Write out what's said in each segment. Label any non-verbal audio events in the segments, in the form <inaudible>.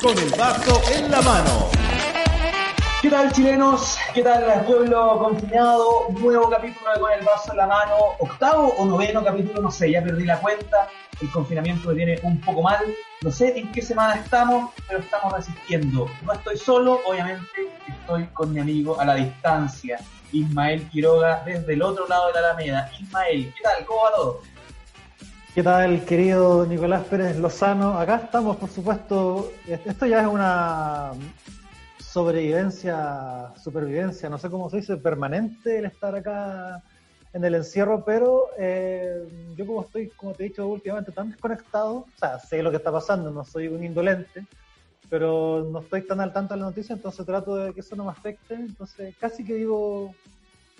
Con el vaso en la mano. ¿Qué tal chilenos? ¿Qué tal pueblo confinado? Nuevo capítulo de Con el vaso en la mano. Octavo o noveno capítulo, no sé, ya perdí la cuenta. El confinamiento me viene un poco mal. No sé en qué semana estamos, pero estamos resistiendo. No estoy solo, obviamente estoy con mi amigo a la distancia. Ismael Quiroga desde el otro lado de la Alameda. Ismael, ¿qué tal? ¿Cómo va todo? ¿Qué tal, querido Nicolás Pérez Lozano? Acá estamos, por supuesto. Esto ya es una sobrevivencia, supervivencia, no sé cómo se dice, permanente el estar acá en el encierro, pero eh, yo como estoy, como te he dicho últimamente, tan desconectado, o sea, sé lo que está pasando, no soy un indolente, pero no estoy tan al tanto de la noticia, entonces trato de que eso no me afecte, entonces casi que vivo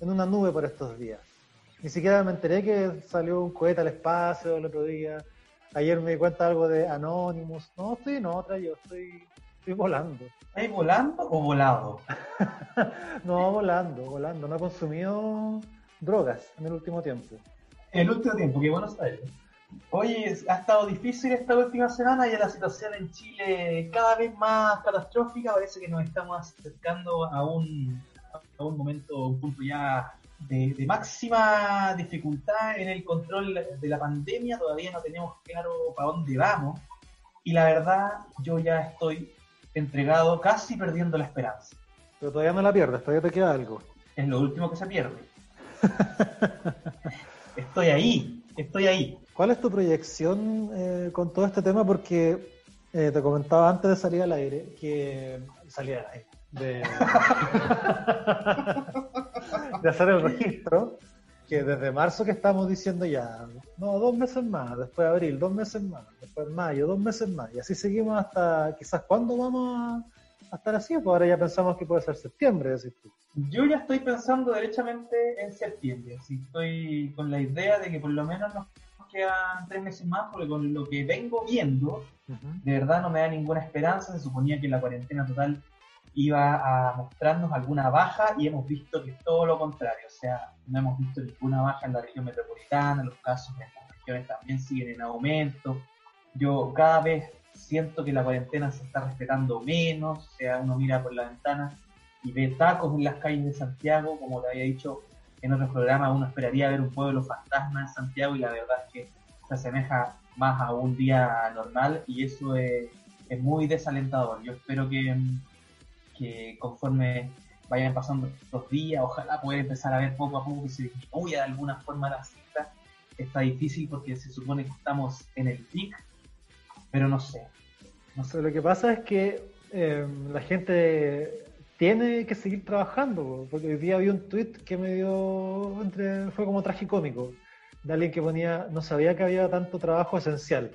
en una nube por estos días. Ni siquiera me enteré que salió un cohete al espacio el otro día. Ayer me di cuenta algo de Anonymous. No, estoy en otra, yo estoy, estoy volando. ¿Estás volando o volado? <laughs> no, volando, volando. No he consumido drogas en el último tiempo. En el último tiempo, qué bueno saberlo. Oye, ha estado difícil esta última semana y la situación en Chile cada vez más catastrófica. Parece que nos estamos acercando a un, a un momento, un punto ya de, máxima dificultad en el control de la pandemia, todavía no tenemos claro para dónde vamos. Y la verdad, yo ya estoy entregado, casi perdiendo la esperanza. Pero todavía no la pierdes, todavía te queda algo. Es lo último que se pierde. <laughs> estoy ahí, estoy ahí. ¿Cuál es tu proyección eh, con todo este tema? Porque eh, te comentaba antes de salir al aire que salía al aire. De... <laughs> de hacer el registro, que desde marzo que estamos diciendo ya, no, dos meses más, después de abril, dos meses más, después mayo, dos meses más, y así seguimos hasta quizás cuándo vamos a, estar así, pues ahora ya pensamos que puede ser septiembre, decís tú. Yo ya estoy pensando derechamente en septiembre, así estoy con la idea de que por lo menos nos quedan tres meses más, porque con lo que vengo viendo, de verdad no me da ninguna esperanza, se suponía que la cuarentena total iba a mostrarnos alguna baja y hemos visto que es todo lo contrario, o sea, no hemos visto ninguna baja en la región metropolitana, los casos en las regiones también siguen en aumento. Yo cada vez siento que la cuarentena se está respetando menos, o sea, uno mira por la ventana y ve tacos en las calles de Santiago, como te había dicho en otros programas, uno esperaría ver un pueblo fantasma en Santiago y la verdad es que se asemeja más a un día normal y eso es, es muy desalentador. Yo espero que que conforme vayan pasando los días, ojalá poder empezar a ver poco a poco que se disminuya de alguna forma la cifra. Está difícil porque se supone que estamos en el pic, pero no sé. No sé, lo que pasa es que em, la gente tiene que seguir trabajando, porque hoy día vi un tweet que me dio, entre, fue como tragicómico, de alguien que ponía, no sabía que había tanto trabajo esencial.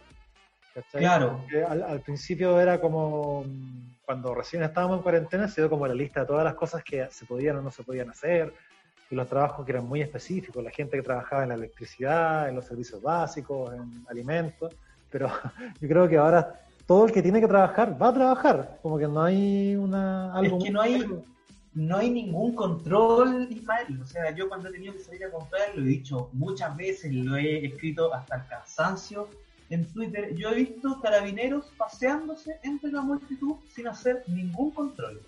Claro. Al, al, principio era como cuando recién estábamos en cuarentena se dio como la lista de todas las cosas que se podían o no se podían hacer, y los trabajos que eran muy específicos, la gente que trabajaba en la electricidad, en los servicios básicos, en alimentos, pero <laughs> yo creo que ahora todo el que tiene que trabajar va a trabajar, como que no hay una... Algo es que no hay, no hay ningún control, Ismael, o sea, yo cuando he tenido que salir a comprar, lo he dicho muchas veces, lo he escrito hasta el cansancio, en Twitter, yo he visto carabineros paseándose entre la multitud sin hacer ningún control.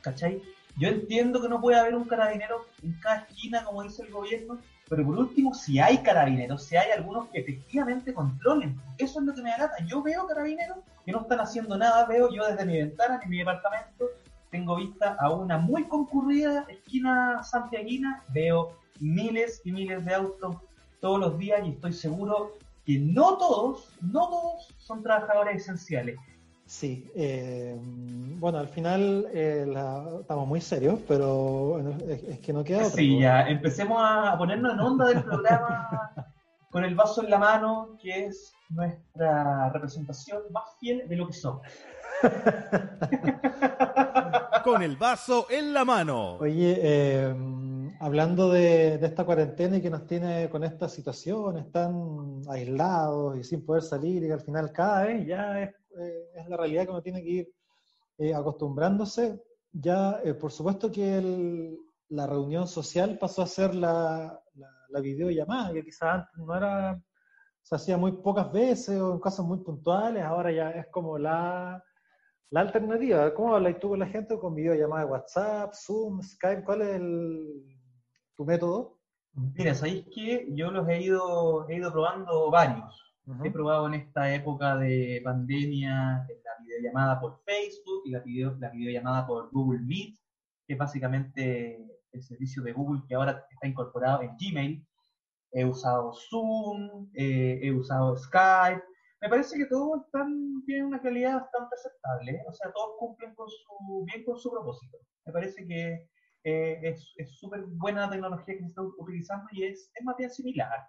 ¿Cachai? Yo entiendo que no puede haber un carabinero en cada esquina, como dice el gobierno, pero por último, si hay carabineros, si hay algunos que efectivamente controlen, eso es lo que me da Yo veo carabineros que no están haciendo nada, veo yo desde mi ventana, en mi departamento, tengo vista a una muy concurrida esquina santiaguina, veo miles y miles de autos todos los días y estoy seguro que no todos, no todos son trabajadores esenciales. Sí, eh, bueno, al final eh, estamos muy serios, pero es, que no queda otra. Sí, ya, empecemos a ponernos en onda del programa <laughs> con el vaso en la mano, que es nuestra representación más fiel de lo que somos. <laughs> Con el vaso en la mano. Oye, eh, hablando de, esta cuarentena y que nos tiene con esta situación, están aislados y sin poder salir y que al final cada vez ya es, eh, la realidad que uno tiene que ir eh, acostumbrándose. Ya, por supuesto que la reunión social pasó a ser la, la videollamada, que quizás antes no era, se hacía muy pocas veces o en casos muy puntuales, ahora ya es como la, la alternativa. ¿Cómo hablas tú con la gente con videollamada de WhatsApp, Zoom, Skype? ¿Cuál es tu método? Mira, sabéis que yo los he ido, he ido probando varios. He probado en esta época de pandemia la videollamada por Facebook y la, video, la videollamada por Google Meet, que es básicamente el servicio de Google que ahora está incorporado en Gmail. He usado Zoom, eh, he usado Skype. Me parece que todos están, tienen una calidad bastante aceptable. ¿eh? O sea, todos cumplen con su, bien con su propósito. Me parece que eh, es súper buena tecnología que se está utilizando y es, es más bien similar.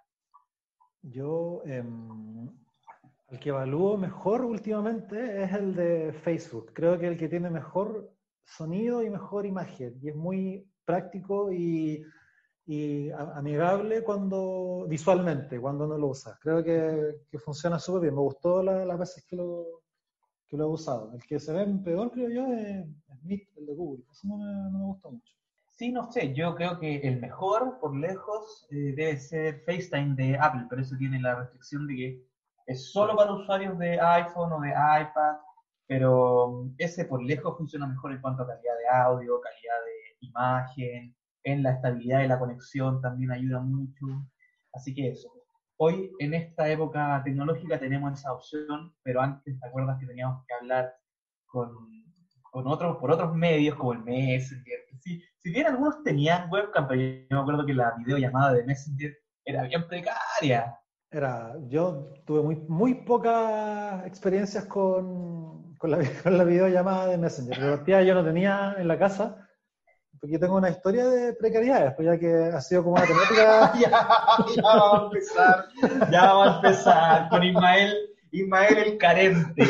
Yo, em, el que evalúo mejor últimamente es el de Facebook. Creo que el que tiene mejor sonido y mejor imagen. Y es muy práctico y, amigable cuando visualmente, cuando uno lo usa. Creo que, funciona súper bien. Me gustó las veces que lo, que lo he usado. El que se ve peor, creo yo, es, Meet, el de Google. Eso no me, no me gustó mucho. Sí, no sé, yo creo que el mejor, por lejos, eh, debe ser FaceTime de Apple, pero eso tiene la restricción de que es solo para usuarios de iPhone o de iPad, pero ese por lejos funciona mejor en cuanto a calidad de audio, calidad de imagen, en la estabilidad de la conexión también ayuda mucho. Así que eso. Hoy en esta época tecnológica tenemos esa opción, pero antes te acuerdas que teníamos que hablar con, con otros, por otros medios como el Messenger. Si, bien algunos tenían webcam, pero yo me acuerdo que la videollamada de Messenger era bien precaria. Era, yo tuve muy, muy pocas experiencias con, con, la, <laughs> videollamada de Messenger. Pero yo no tenía en la casa porque yo tengo una historia de precariedad, pues ya que ha sido como una temática. <laughs> ya, ya vamos a empezar, ya vamos a empezar con Ismael, Ismael el carente.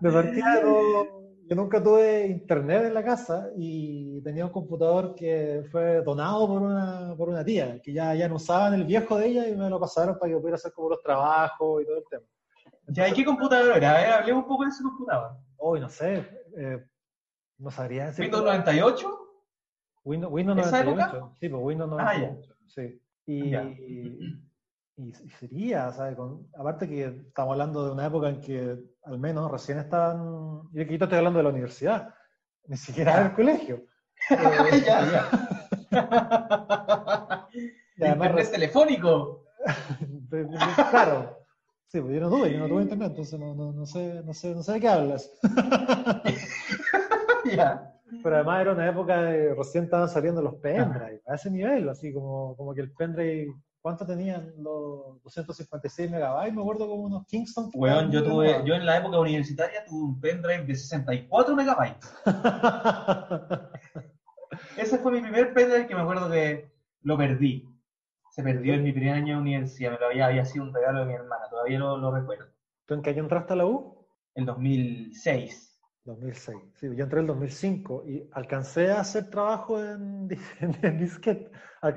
De partida, yo nunca tuve internet en la casa y tenía un computador que fue donado por una, por una tía, que ya, ya no usaban el viejo de ella y me lo pasaron para que pudiera hacer como los trabajos y todo el tema. ¿Ya? ¿Y qué computador era? A ver, hablemos un poco de ese computador. Uy, no sé. Eh, no sabría decir. ¿Windows 98? Windows, Windows ¿Esa 98. Época? Sí, pues Windows 98. Ah. Sí. Y, y, sería, ¿sabes? Con, aparte que estamos hablando de una época en que al menos recién estaban. Yo aquí estoy hablando de la universidad, ni siquiera del colegio. <laughs> eh, ya, <laughs> además, telefónico. <laughs> claro. Sí, pues yo no tuve, yo no tuve internet, entonces no, no, no, sé, no, sé, no sé de qué hablas. <laughs> Pero además era una época de recién estaban saliendo los pendrive, a ese nivel, así como, como que el pendrive, ¿cuánto tenían los 256 megabytes? Me acuerdo como unos Kingston. Bueno, yo tuve, yo en la época universitaria tuve un pendrive de 64 megabytes. <laughs> Ese fue mi primer pendrive que me acuerdo que lo perdí se perdió en mi primer año de universidad, me lo había, había sido un regalo de mi hermana, todavía lo, lo recuerdo. ¿Tú en qué año entraste a la U? En 2006. 2006, sí, yo entré en el 2005 y alcancé a hacer trabajo en, <laughs> en, disquete.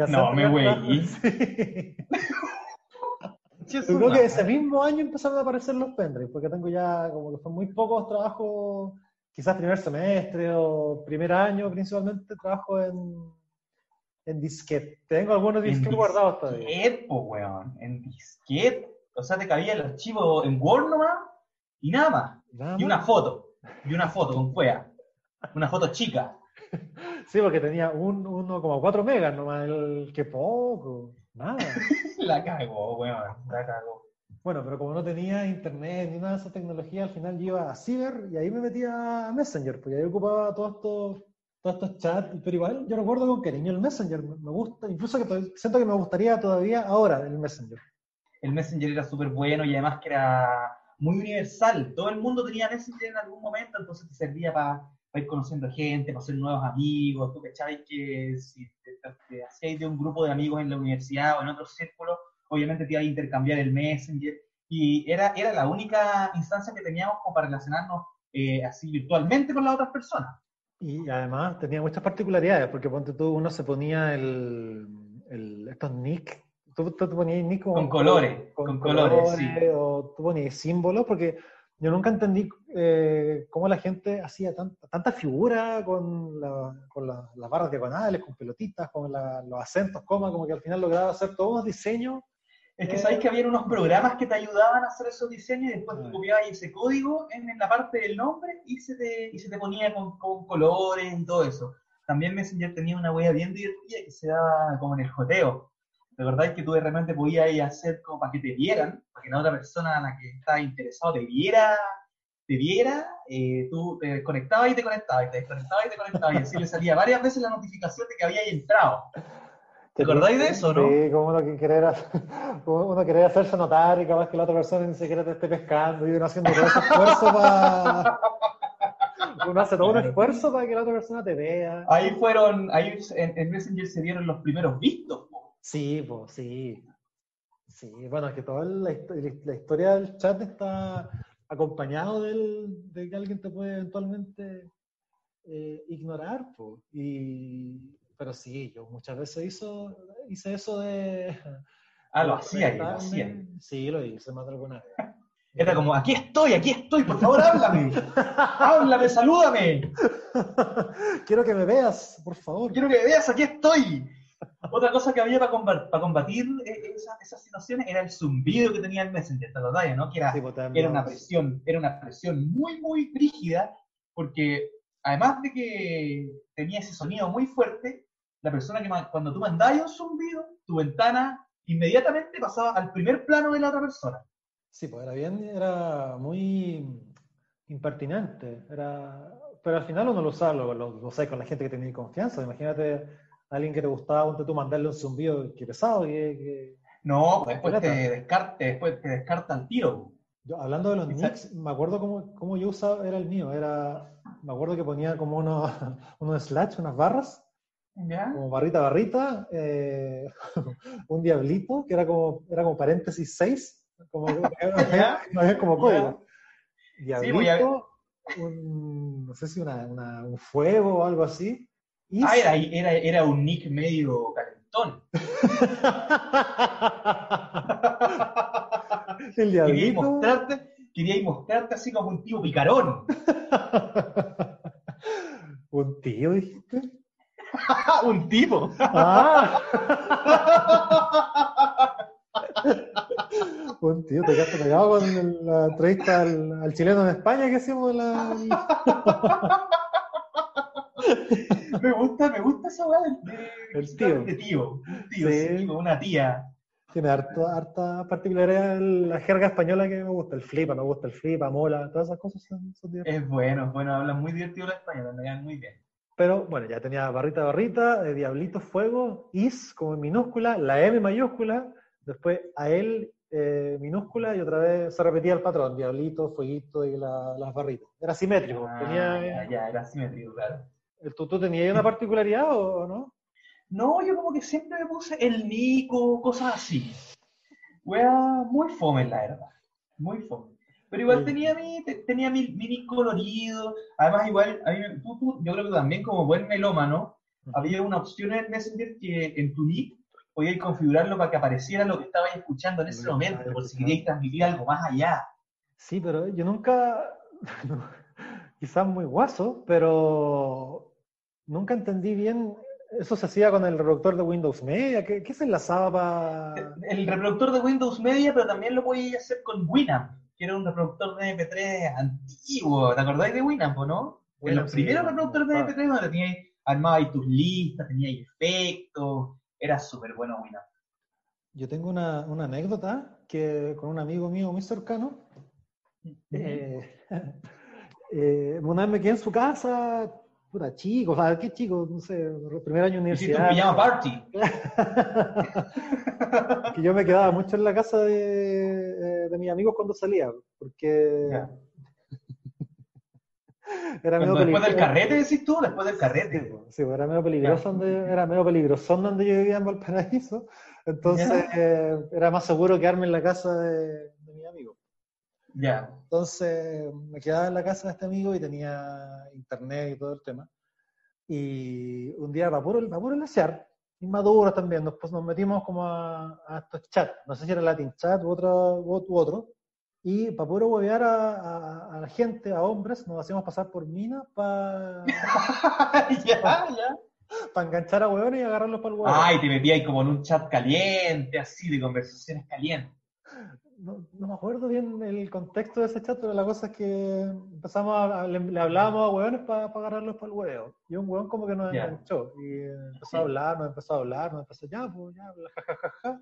no, me güey. <laughs> Sí. <laughs> yo creo que ese mismo año empezaron a aparecer los pendrives, porque tengo ya como que son muy pocos trabajos, quizás primer semestre o primer año principalmente, trabajo en, en disquete. Tengo algunos disquetes guardados todavía. En po, weón. En disquete. O sea, te cabía el archivo en Word nomás y nada más. y una foto. Y una foto con cuea. Una foto chica. <laughs> Sí, porque tenía un 1,4 megas nomás. El, qué poco. Nada. <laughs> la cagó, weón. La cagó. Bueno, pero como no tenía internet ni nada de esa tecnología, al final yo iba a Ciber y ahí me metía a Messenger, porque ahí ocupaba todos estos todos estos chats, pero igual yo recuerdo con cariño el Messenger, me gusta, incluso que siento que me gustaría todavía ahora el Messenger. El Messenger era súper bueno y además que era muy universal, todo el mundo tenía Messenger en algún momento, entonces te servía para ir conociendo gente, para hacer nuevos amigos, tú cachabas que si te, te, hacías de un grupo de amigos en la universidad o en otro círculo, obviamente te iba a intercambiar el Messenger, y era, era la única instancia que teníamos como para relacionarnos eh, así virtualmente con las otras personas. Y además tenía muchas particularidades, porque ponte tú, uno se ponía el, el estos nick, tú, tú, ponías nick con colores, con, colores, sí. o tú ponías símbolos, porque yo nunca entendí eh, cómo la gente hacía tanta, tanta figura con, la, con la, las barras diagonales, con pelotitas, con los acentos, coma, como que al final lograba hacer todos unos diseños es que sabéis que había unos programas que te ayudaban a hacer esos diseños y después tú copiabas ese código en, la parte del nombre y se te, y se te ponía con, con colores y todo eso. También Messenger tenía una wea bien divertida que se daba como en el joteo. De verdad es que tú de repente podías ir a hacer como para que te vieran, para que la otra persona a la que estaba interesado te viera, te viera, eh, tú te desconectabas y te conectabas, y te desconectabas y te conectabas, y así le salía varias veces la notificación de que había entrado. ¿Te acordáis de eso, no? Sí, como uno, que querer, uno <laughs> querer hacerse notar y capaz que la otra persona ni siquiera te esté pescando y uno haciendo todo ese esfuerzo para... <laughs> Uno hace todo un esfuerzo para que la otra persona te vea. Ahí fueron, ahí en, Messenger se dieron los primeros vistos. Sí, pues, sí. Sí, bueno, es que toda la, la, historia del chat está acompañado del, de que alguien te puede eventualmente eh, ignorar, pues. Y pero sí, yo muchas veces hizo, hice eso de... <laughs> Ah, lo hacía, lo hacía. Sí, lo hice más de alguna vez. <laughs> Era como, aquí estoy, aquí estoy, por favor, háblame. <laughs> háblame, salúdame. Quiero que me veas, por favor. Quiero que me veas, aquí estoy. Otra cosa que había para, combatir eh, esas, situaciones era el zumbido que tenía el Messenger, ¿te acordás, no? Que era, pues, era una presión, era una presión muy, muy rígida, porque además de que tenía ese sonido muy fuerte, la persona que cuando tú mandabas un zumbido, tu ventana inmediatamente pasaba al primer plano de la otra persona. Sí, pues era bien, era muy impertinente, era, pero al final uno lo usaba, lo, lo, con la gente que tenía confianza. Imagínate a alguien que te gustaba, tú mandarle un zumbido que pesado. Que, no, después te, descarta, después te descarta el tiro. Yo, hablando de los nicks, me acuerdo cómo, cómo, yo usaba, era el mío, era, me acuerdo que ponía como unos, <laughs> unos slash, unas barras, como barrita, barrita, eh, <laughs> un diablito, que era como, era como paréntesis 6, como, no <laughs> como código. Diablito, un, no sé si una, un fuego o algo así. ah, era, era, era un nick medio calentón. <laughs> El diablito. Quería mostrarte, quería mostrarte así como un tío picarón. ¿Un tío, dijiste? <laughs> un tipo. Ah. un tío, te quedaste pegado con la entrevista al, chileno de España que hicimos la. <laughs> me gusta, me gusta esa weá el tío. De tío. Un tío, sí. una tía. Tiene harta, harta particularidad la jerga española que me gusta. El flipa, me gusta el flipa, mola, todas esas cosas son, son Es bueno, bueno, hablan muy divertido la española, me dan muy bien. Pero bueno, ya tenía barrita barrita, de Diablito Fuego, Is como en minúscula, la M mayúscula, después a él eh, minúscula y otra vez se repetía el patrón, Diablito, Fueguito y las barritas. Era simétrico. Ah, tenía, ya, era simétrico, claro. ¿Tú, tú tenías una particularidad o no? No, yo como que siempre me puse el Nico, cosas así. Wea muy fome, la verdad. Muy fome. Pero igual tenía mi, tenía mi, mi colorido. Además, igual, a mí, tú, yo creo que también como buen melómano, había una opción en Messenger que en tu nick podías configurarlo para que apareciera lo que estabais escuchando en ese momento, por si queríais transmitir algo más allá. Sí, pero yo nunca, <laughs> quizás muy guaso, pero nunca entendí bien. Eso se hacía con el reproductor de Windows Media. ¿Qué, qué se enlazaba para.? El reproductor de Windows Media, pero también lo podías hacer con Winamp que era un reproductor de MP3 antiguo. ¿Te acordáis de Winamp, no? en los primeros reproductores de MP3 donde teníais armabas tus listas, teníais efectos, era súper bueno Winamp. Yo tengo una, una, anécdota que con un amigo mío muy cercano, eh, <laughs> eh, una vez me quedé en su casa, puta chico, o sea, qué chico, no sé, primer año de universidad. Hiciste un party. <laughs> que yo me quedaba mucho en la casa de, de mis amigos cuando salía, porque <laughs> Era medio Después del carrete, decís tú, después del Sí, carrete. sí, po, era medio peligroso donde, era medio peligroso donde yo vivía en Valparaíso. Entonces eh, era más seguro quedarme en la casa de. Ya. Entonces me quedaba en la casa de este amigo y tenía internet y todo el tema. Y un día, para puro, para puro lesear, inmaduros también, nos, pues, nos metimos como a, a estos chats, no sé si era Latin Chat u otro, u u otro, y para puro huevear a, a- a la gente, a hombres, nos hacíamos pasar por minas para <laughs> ya, ya. enganchar a hueones y agarrarlos para el huevo. Ay, te metí ahí como en un chat caliente, así, de conversaciones calientes. No, no me acuerdo bien el contexto de ese chat, pero la cosa es que empezamos a, le, le hablábamos a hueones para agarrarlos para el huevo. Y un hueón como que nos Ya. enganchó. Y empezó a hablar, nos empezó a hablar, nos empezó ya, pues ya, bla, ja, ja, ja, ja.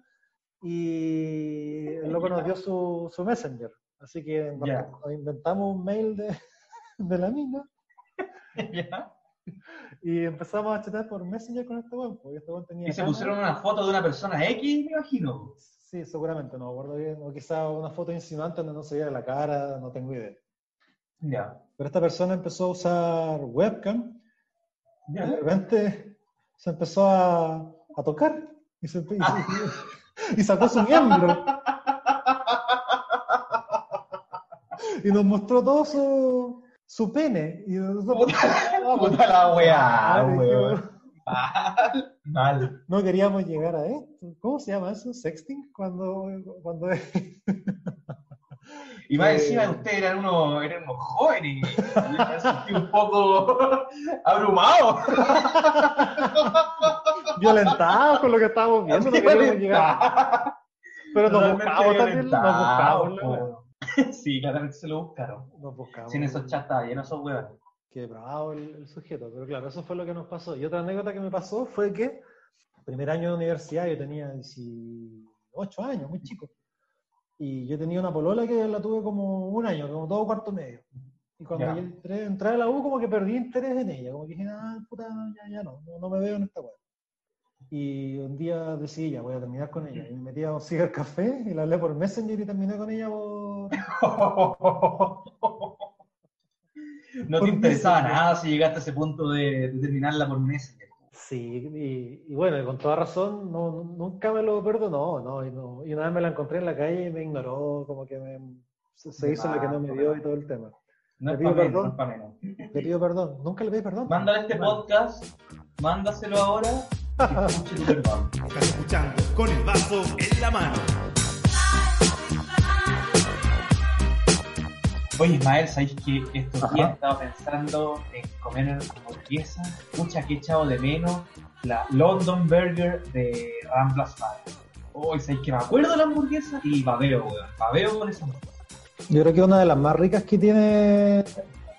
Y el loco nos dio su, su messenger. Así que nos, inventamos un mail de, <laughs> de la mina <laughs> ¿Ya? y empezamos a chatear por messenger con este hueón. Porque este tenía Y se pusieron una foto de una persona X, me imagino. Sí, seguramente, no me acuerdo bien. O quizá una foto insinuante donde no se veía la cara, no tengo idea. Ya. Pero esta persona empezó a usar webcam y de repente se empezó a, a tocar y, se, y, y- sacó su miembro y nos mostró todo su, su pene. Y nosotros, pues, Puta la weá, <laughs> weón. Mal, no queríamos llegar a esto. ¿Cómo se llama eso? ¿Sexting? Cuando, cuando <laughs> Y más Eh. encima ustedes eran unos, eran unos jóvenes. Me sentí un poco <laughs> abrumado. <laughs> violentados con lo que estábamos viendo, no queríamos llegar. Pero nos buscamos también, nos buscamos. Sí, claramente se lo buscaron. Nos buscamos. Si en esos chats estaba lleno esos huevos. Qué bravo el, el sujeto, pero claro, eso fue lo que nos pasó. Y otra anécdota que me pasó fue que, primer año de universidad, yo tenía 18 años, muy chico. Y yo tenía una polola que la tuve como un año, como todo cuarto medio. Y cuando yo entré, entré a la U, como que perdí interés en ella. Como que dije, ah, puta, ya, ya no, no, no me veo en esta web. Y un día decidí, ya voy a terminar con ella. Y me metí a un cigarcafé y la hablé por Messenger y terminé con ella por, <laughs> No te interesaba Messenger. nada si llegaste a ese punto de, de terminarla por Messenger. Sí, y, y bueno, con toda razón, no, no- nunca me lo perdonó, ¿no? Y, no, y una vez me la encontré en la calle y me ignoró, como que me, se, hizo la que no me dio y todo el tema. No Te es pido no perdón. menos. Le pido perdón, nunca le pedí perdón. Mándale este podcast, mándaselo ahora y <laughs> escuche tu perdón. Estás escuchando con el vaso en la mano. Oye, Ismael, ¿sabéis que estos Ajá. días estaba pensando en comer hamburguesa? Mucha que he echado de menos la London Burger de Ramblas Fire. Hoy, ¿sabéis que me acuerdo de la hamburguesa? Y babeo, weón. Babeo con esa hamburguesa. Yo creo que una de las más ricas que tiene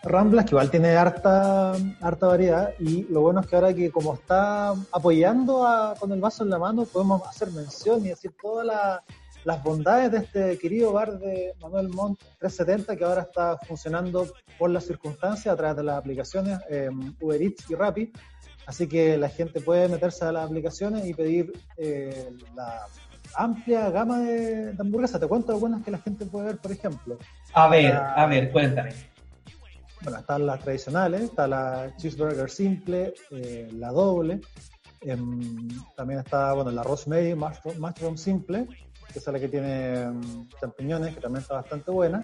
Ramblas, que igual tiene harta, harta variedad, y lo bueno es que ahora que como está apoyando a- con el vaso en la mano, podemos hacer mención y decir todas la- las bondades de este querido bar de Manuel Montt 370, que ahora está funcionando por las circunstancias a través de las aplicaciones eh, Uber Eats y Rappi. Así que la gente puede meterse a las aplicaciones y pedir eh, la amplia gama de, de hamburguesas. Te cuento algunas que la gente puede ver, por ejemplo. A ver, a ver, cuéntame. Bueno, están las tradicionales, está la cheeseburger simple, eh, la doble, em, también está, bueno, la rosemary mushroom, mushroom simple, que es la que tiene em, champiñones, que también está bastante buena.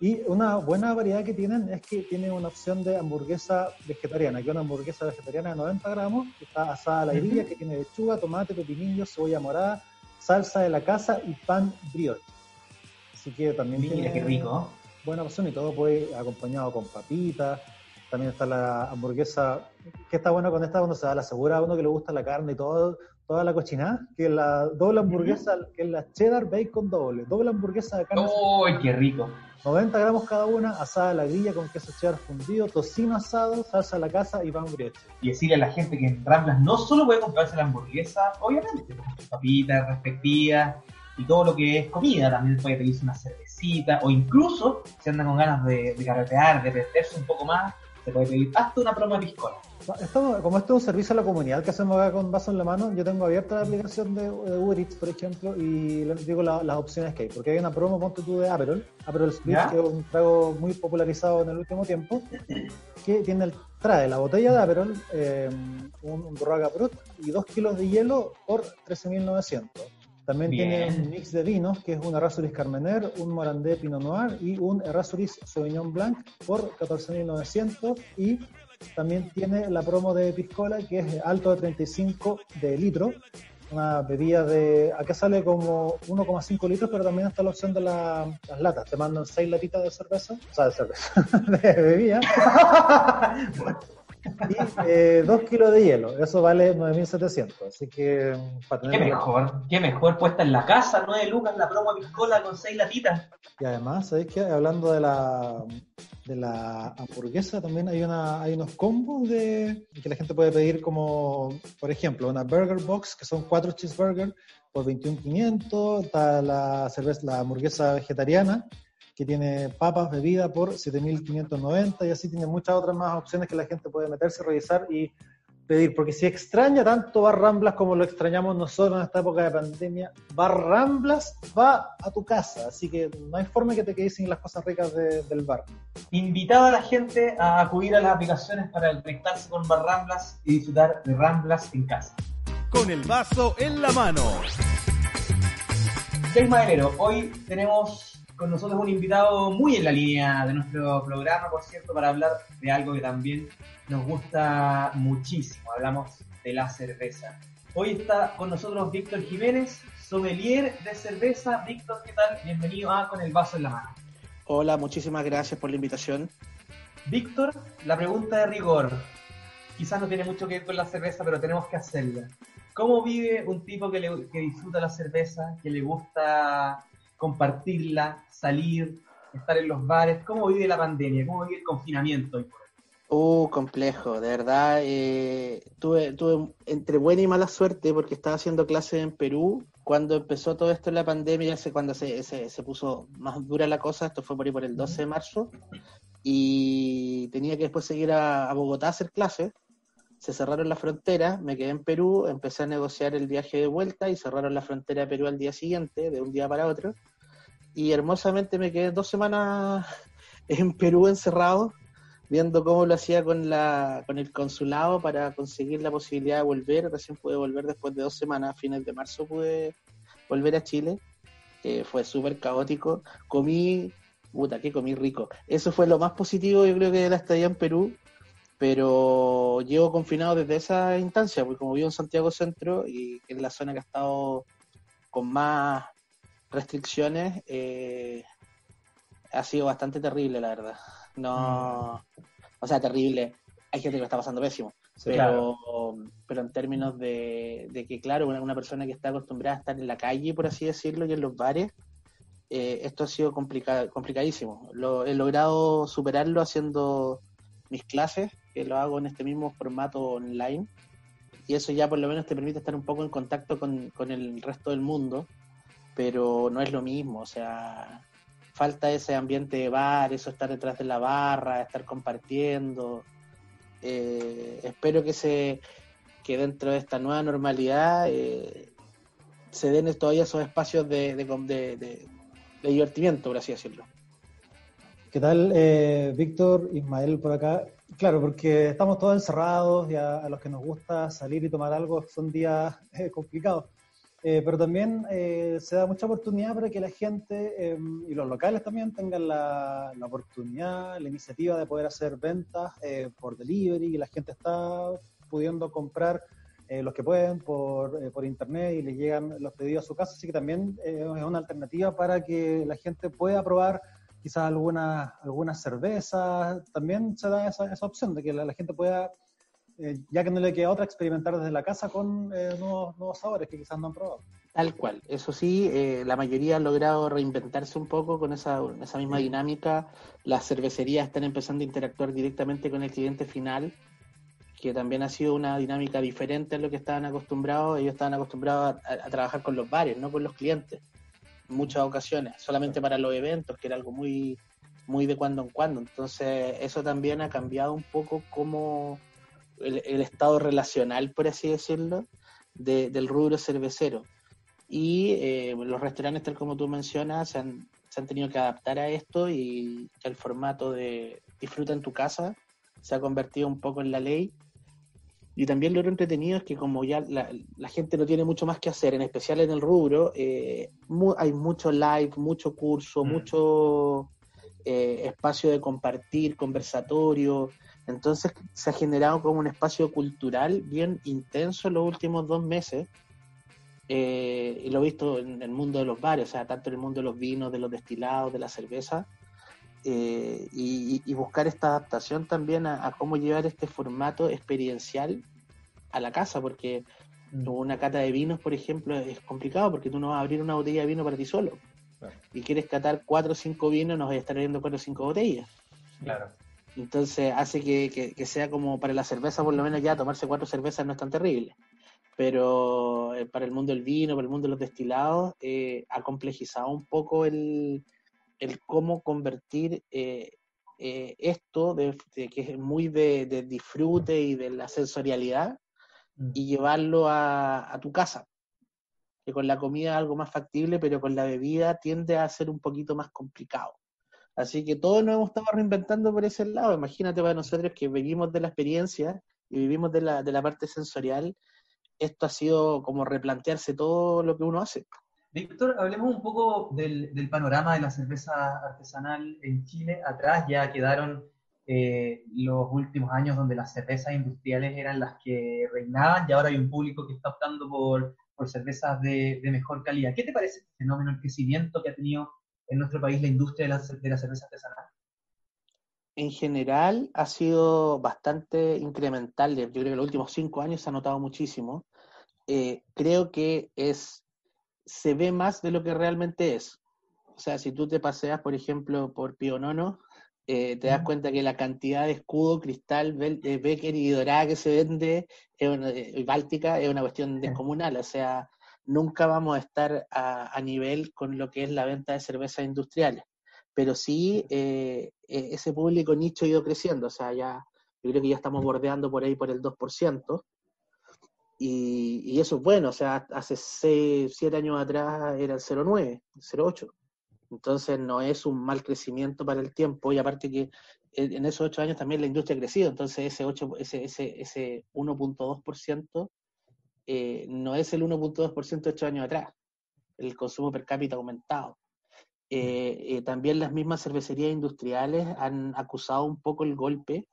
Y una buena variedad que tienen es que tiene una opción de hamburguesa vegetariana, que es una hamburguesa vegetariana de 90 gramos, que está asada a la grilla, que tiene lechuga, tomate, pepinillo, cebolla morada, salsa de la casa y pan brioche. Así que también Mira, tiene qué rico. buena opción y todo puede acompañado con papitas. También está la hamburguesa, que está bueno con esta, uno se da la segura a uno que le gusta la carne y todo, toda la cochinada, que es la doble hamburguesa, que es la cheddar bacon doble, doble hamburguesa de carne, ¡Uy, qué rico! 90 gramos cada una, asada a la grilla con queso cheddar fundido, tocino asado, salsa a la casa y pan brioche. Y decirle a la gente que en Ramblas no solo puede comprarse la hamburguesa, obviamente, con sus papitas respectivas y todo lo que es comida, también puede pedirse una cervecita, o incluso, si andan con ganas de, de carretear, de perderse un poco más, Se puede pedir hasta una promo de piscola. Esto, como esto es un servicio a la comunidad que hacemos acá con vaso en la mano, yo tengo abierta la aplicación de, Uber Eats, por ejemplo, y les digo las opciones que hay. Porque hay una promo, ponte tú, de Aperol, Aperol Spritz, que es un trago muy popularizado en el último tiempo, que tiene el, trae la botella de Aperol, eh, un, un Brut y dos kilos de hielo por 13.900. También tiene un mix de vinos, que es un Errázuriz Carmener, un Morandé Pinot Noir y un Errázuriz Sauvignon Blanc por 14.900 y también tiene la promo de Piscola, que es alto de 35 de litro, una bebida de. Acá sale como 1,5 litros, pero también está la opción de las latas. Te mandan 6 latitas de cerveza, o sea, de cerveza, <laughs> de bebida. <laughs> y eh, 2 kilos de hielo. Eso vale 9.700. Así que. Para tener qué mejor, qué mejor puesta en la casa, 9 lucas la promo Piscola con 6 latitas. Y además, ¿sabéis qué? Hablando de la, de la hamburguesa, también hay, una, hay unos combos de que la gente puede pedir como, por ejemplo, una burger box, que son cuatro cheeseburgers por 21.500, está la cerveza, la hamburguesa vegetariana, que tiene papas, bebida por 7.590 y así tiene muchas otras más opciones que la gente puede meterse, revisar y pedir, porque si extraña tanto Bar Ramblas como lo extrañamos nosotros en esta época de pandemia, Bar Ramblas va a tu casa, así que no hay forma que te quedes sin las cosas ricas del bar. Invitado a la gente a acudir a las aplicaciones para conectarse con Bar Ramblas y disfrutar de Ramblas en casa. Con el vaso en la mano. Seis Madelero, hoy tenemos con nosotros un invitado muy en la línea de nuestro programa, por cierto, para hablar de algo que también nos gusta muchísimo. Hablamos de la cerveza. Hoy está con nosotros Víctor Jiménez, sommelier de cerveza. Víctor, ¿qué tal? Bienvenido a Con el Vaso en la Mano. Hola, muchísimas gracias por la invitación. Víctor, la pregunta de rigor. Quizás no tiene mucho que ver con la cerveza, pero tenemos que hacerla. ¿Cómo vive un tipo que, le, que disfruta la cerveza, que le gusta compartirla, salir, estar en los bares? ¿Cómo vive la pandemia? ¿Cómo vive el confinamiento? Uh, complejo, de verdad. Eh, tuve, tuve entre buena y mala suerte porque estaba haciendo clases en Perú cuando empezó todo esto en la pandemia, cuando se, se, puso más dura la cosa, esto fue por ahí por el 12 de marzo, y tenía que después seguir a, a Bogotá a hacer clases. Se cerraron la frontera, me quedé en Perú, empecé a negociar el viaje de vuelta y cerraron la frontera de Perú al día siguiente, de un día para otro y hermosamente me quedé dos semanas <laughs> en Perú encerrado, viendo cómo lo hacía con, la, con el consulado para conseguir la posibilidad de volver. Recién pude volver después de dos semanas, a fines de marzo pude volver a Chile. fue súper caótico. Comí, puta, que comí rico. Eso fue lo más positivo, yo creo que de la estadía en Perú. Pero llevo confinado desde esa instancia, porque como vivo en Santiago Centro y en la zona que ha estado con más restricciones, eh, ha sido bastante terrible, la verdad. No, mm. o sea, terrible. Hay gente que lo está pasando pésimo. pero, pero en términos de, que, claro, una, persona que está acostumbrada a estar en la calle, por así decirlo, y en los bares, eh, esto ha sido complicado, complicadísimo. Lo, he logrado superarlo haciendo mis clases, que lo hago en este mismo formato online, y eso ya por lo menos te permite estar un poco en contacto con, con el resto del mundo pero no es lo mismo, o sea, falta ese ambiente de bar, eso estar detrás de la barra, estar compartiendo. Eh, espero que se que dentro de esta nueva normalidad eh, se den todavía esos espacios de, de, divertimiento, por así decirlo. ¿Qué tal, eh, Víctor, Ismael, por acá? Claro, porque estamos todos encerrados y a, los que nos gusta salir y tomar algo son días <laughs> complicados. Eh, pero también eh, se da mucha oportunidad para que la gente em, y los locales también tengan la, oportunidad, la iniciativa de poder hacer ventas eh, por delivery, y la gente está pudiendo comprar los que pueden por, por internet y les llegan los pedidos a su casa, así que también es una alternativa para que la gente pueda probar quizás algunas algunas cervezas, también se da esa, esa opción de que la gente pueda eh, ya que no le queda otra experimentar desde la casa con eh, nuevos, sabores que quizás no han probado. Tal cual, eso sí, eh, la mayoría ha logrado reinventarse un poco con esa, esa misma dinámica. Las cervecerías están empezando a interactuar directamente con el cliente final, que también ha sido una dinámica diferente a lo que estaban acostumbrados. Ellos estaban acostumbrados a, trabajar con los bares, no con los clientes, en muchas ocasiones, solamente para los eventos, que era algo muy, muy de cuando en cuando. Entonces, eso también ha cambiado un poco como el, estado relacional, por así decirlo, del rubro cervecero. Y eh, los restaurantes, tal como tú mencionas, se han, se han tenido que adaptar a esto y el formato de disfruta en tu casa se ha convertido un poco en la ley. Y también lo entretenido es que como ya la, gente no tiene mucho más que hacer, en especial en el rubro, eh, hay mucho live, mucho curso, mm. mucho eh, espacio de compartir, conversatorio. Entonces se ha generado como un espacio cultural bien intenso en los últimos dos meses. Eh, y lo he visto en el mundo de los bares, o sea, tanto en el mundo de los vinos, de los destilados, de la cerveza, eh, y, buscar esta adaptación también a, cómo llevar este formato experiencial a la casa, porque mm. una cata de vinos, por ejemplo, es complicado porque tú no vas a abrir una botella de vino para ti solo. Y quieres catar cuatro o cinco vinos, nos vas a estar abriendo cuatro o cinco botellas. Claro. Entonces hace que, sea como para la cerveza, por lo menos ya tomarse cuatro cervezas no es tan terrible. Pero eh, para el mundo del vino, para el mundo de los destilados, eh, ha complejizado un poco el, el cómo convertir eh, eh, esto, de, que es muy de, disfrute y de la sensorialidad, mm. y llevarlo a, tu casa. Que con la comida es algo más factible, pero con la bebida tiende a ser un poquito más complicado. Así que todos nos hemos estado reinventando por ese lado. Imagínate para nosotros que vivimos de la experiencia y vivimos de la, de la parte sensorial, esto ha sido como replantearse todo lo que uno hace. Víctor, hablemos un poco del, panorama de la cerveza artesanal en Chile. Atrás ya quedaron eh, los últimos años donde las cervezas industriales eran las que reinaban y ahora hay un público que está optando por, cervezas de, mejor calidad. ¿Qué te parece este fenómeno, el crecimiento que ha tenido en nuestro país la industria de la, cerveza artesanal? En general ha sido bastante incremental. Yo creo que los últimos cinco años se ha notado muchísimo. Eh, creo que es se ve más de lo que realmente es. O sea, si tú te paseas, por ejemplo, por Pionono, eh, te das cuenta que la cantidad de escudo, cristal, eh, Becker y dorada que se vende, eh, y Báltica, es una cuestión descomunal. O sea, nunca vamos a estar a, nivel con lo que es la venta de cervezas industriales. Pero sí, e, ese público nicho ha ido creciendo. O sea, ya, yo creo que ya estamos bordeando por ahí por el 2%. Y, eso es bueno, o sea, hace 6, 7 años atrás era el 0,9, 0,8. Entonces no es un mal crecimiento para el tiempo y aparte que en esos 8 años también la industria ha crecido, entonces ese, 8, ese, ese, ese 1.2% eh, no es el 1.2% de 8 años atrás. El consumo per cápita ha aumentado. Eh, eh, también las mismas cervecerías industriales han acusado un poco el golpe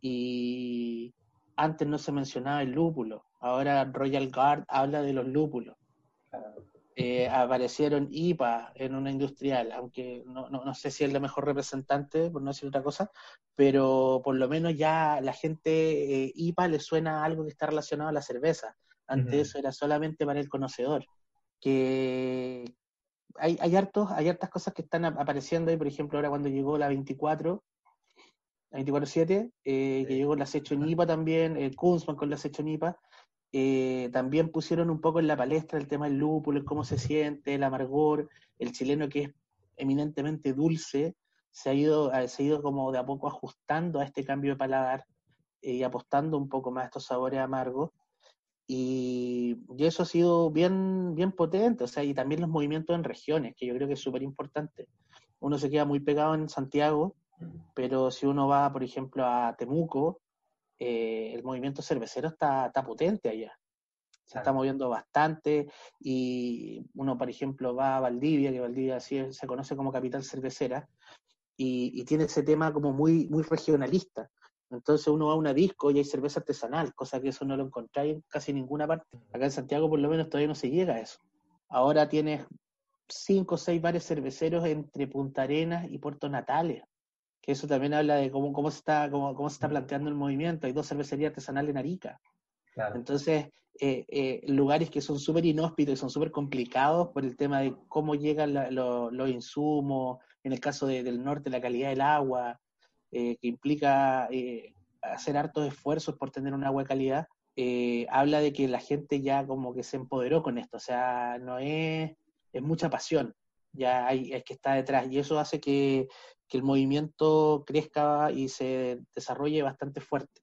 y antes no se mencionaba el lúpulo Ahora Royal Guard habla de los lúpulos. Eh, aparecieron IPA en una industrial, aunque no, no, sé si es la mejor representante, por no decir otra cosa, pero por lo menos ya la gente eh, IPA le suena algo que está relacionado a la cerveza. Antes eso era solamente para el conocedor. Que hay, hay, hartos, hay hartas cosas que están apareciendo ahí, por ejemplo, ahora cuando llegó la 24, la 24-7, eh, que llegó la Secho IPA también, el Kunzman con la Secho IPA, eh, también pusieron un poco en la palestra el tema del lúpulo, el cómo se siente, el amargor, el chileno que es eminentemente dulce, se ha ido, eh, se ha ido como de a poco ajustando a este cambio de paladar eh, y apostando un poco más a estos sabores amargos. Y, eso ha sido bien, bien potente, o sea, y también los movimientos en regiones, que yo creo que es súper importante. Uno se queda muy pegado en Santiago, pero si uno va, por ejemplo, a Temuco, eh, el movimiento cervecero está, está potente allá. Se está moviendo bastante y uno, por ejemplo, va a Valdivia, que Valdivia se conoce como capital cervecera, y, tiene ese tema como muy, muy regionalista. Entonces uno va a una disco y hay cerveza artesanal, cosa que eso no lo encontráis en casi ninguna parte. Acá en Santiago por lo menos todavía no se llega a eso. Ahora tienes cinco o seis bares cerveceros entre Punta Arenas y Puerto Natales que eso también habla de cómo, cómo, se, está, cómo, cómo se está planteando el movimiento. Hay dos cervecerías artesanales en Arica. Entonces, eh, eh, lugares que son súper inhóspitos y son súper complicados por el tema de cómo llegan los insumos, en el caso del norte, la calidad del agua, eh, que implica hacer hartos esfuerzos por tener un agua de calidad, habla de que la gente ya como que se empoderó con esto, o sea, no es, es mucha pasión. ya hay, es que está detrás, y eso hace que, que el movimiento crezca y se desarrolle bastante fuerte.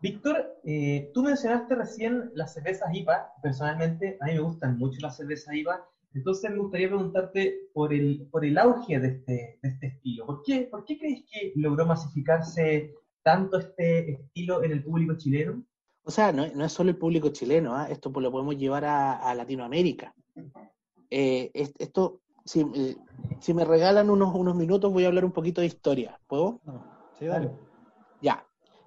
Víctor, eh, tú mencionaste recién las cervezas IPA. Personalmente, a mí me gustan mucho las cervezas IPA. Entonces, me gustaría preguntarte por el, por el auge de este, de este estilo. ¿Por qué, ¿Por qué crees que logró masificarse tanto este estilo en el público chileno? O sea, no, no es solo el público chileno, ¿ah? esto lo podemos llevar a, a Latinoamérica. Eh, esto, si, eh, si, me regalan unos, unos minutos, voy a hablar un poquito de historia. ¿Puedo? Sí, dale. Ya.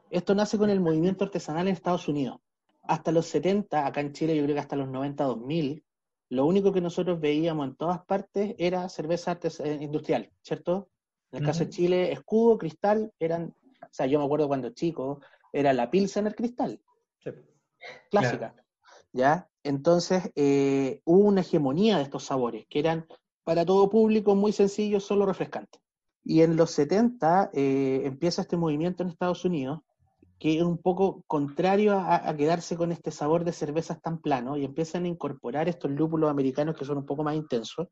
Esto nace con el movimiento artesanal en Estados Unidos. Hasta los 70, acá en Chile, yo creo que hasta los 90, 2000, lo único que nosotros veíamos en todas partes era cerveza eh, industrial, ¿cierto? En el caso de Chile, escudo, cristal, eran, o sea, yo me acuerdo cuando chico, era la Pilsener cristal, sí. clásica, ¿ya? Entonces, eh, hubo una hegemonía de estos sabores, que eran para todo público muy sencillos, solo refrescantes. Y en los 70 eh, empieza este movimiento en Estados Unidos, que es un poco contrario a, quedarse con este sabor de cervezas tan plano y empiezan a incorporar estos lúpulos americanos que son un poco más intensos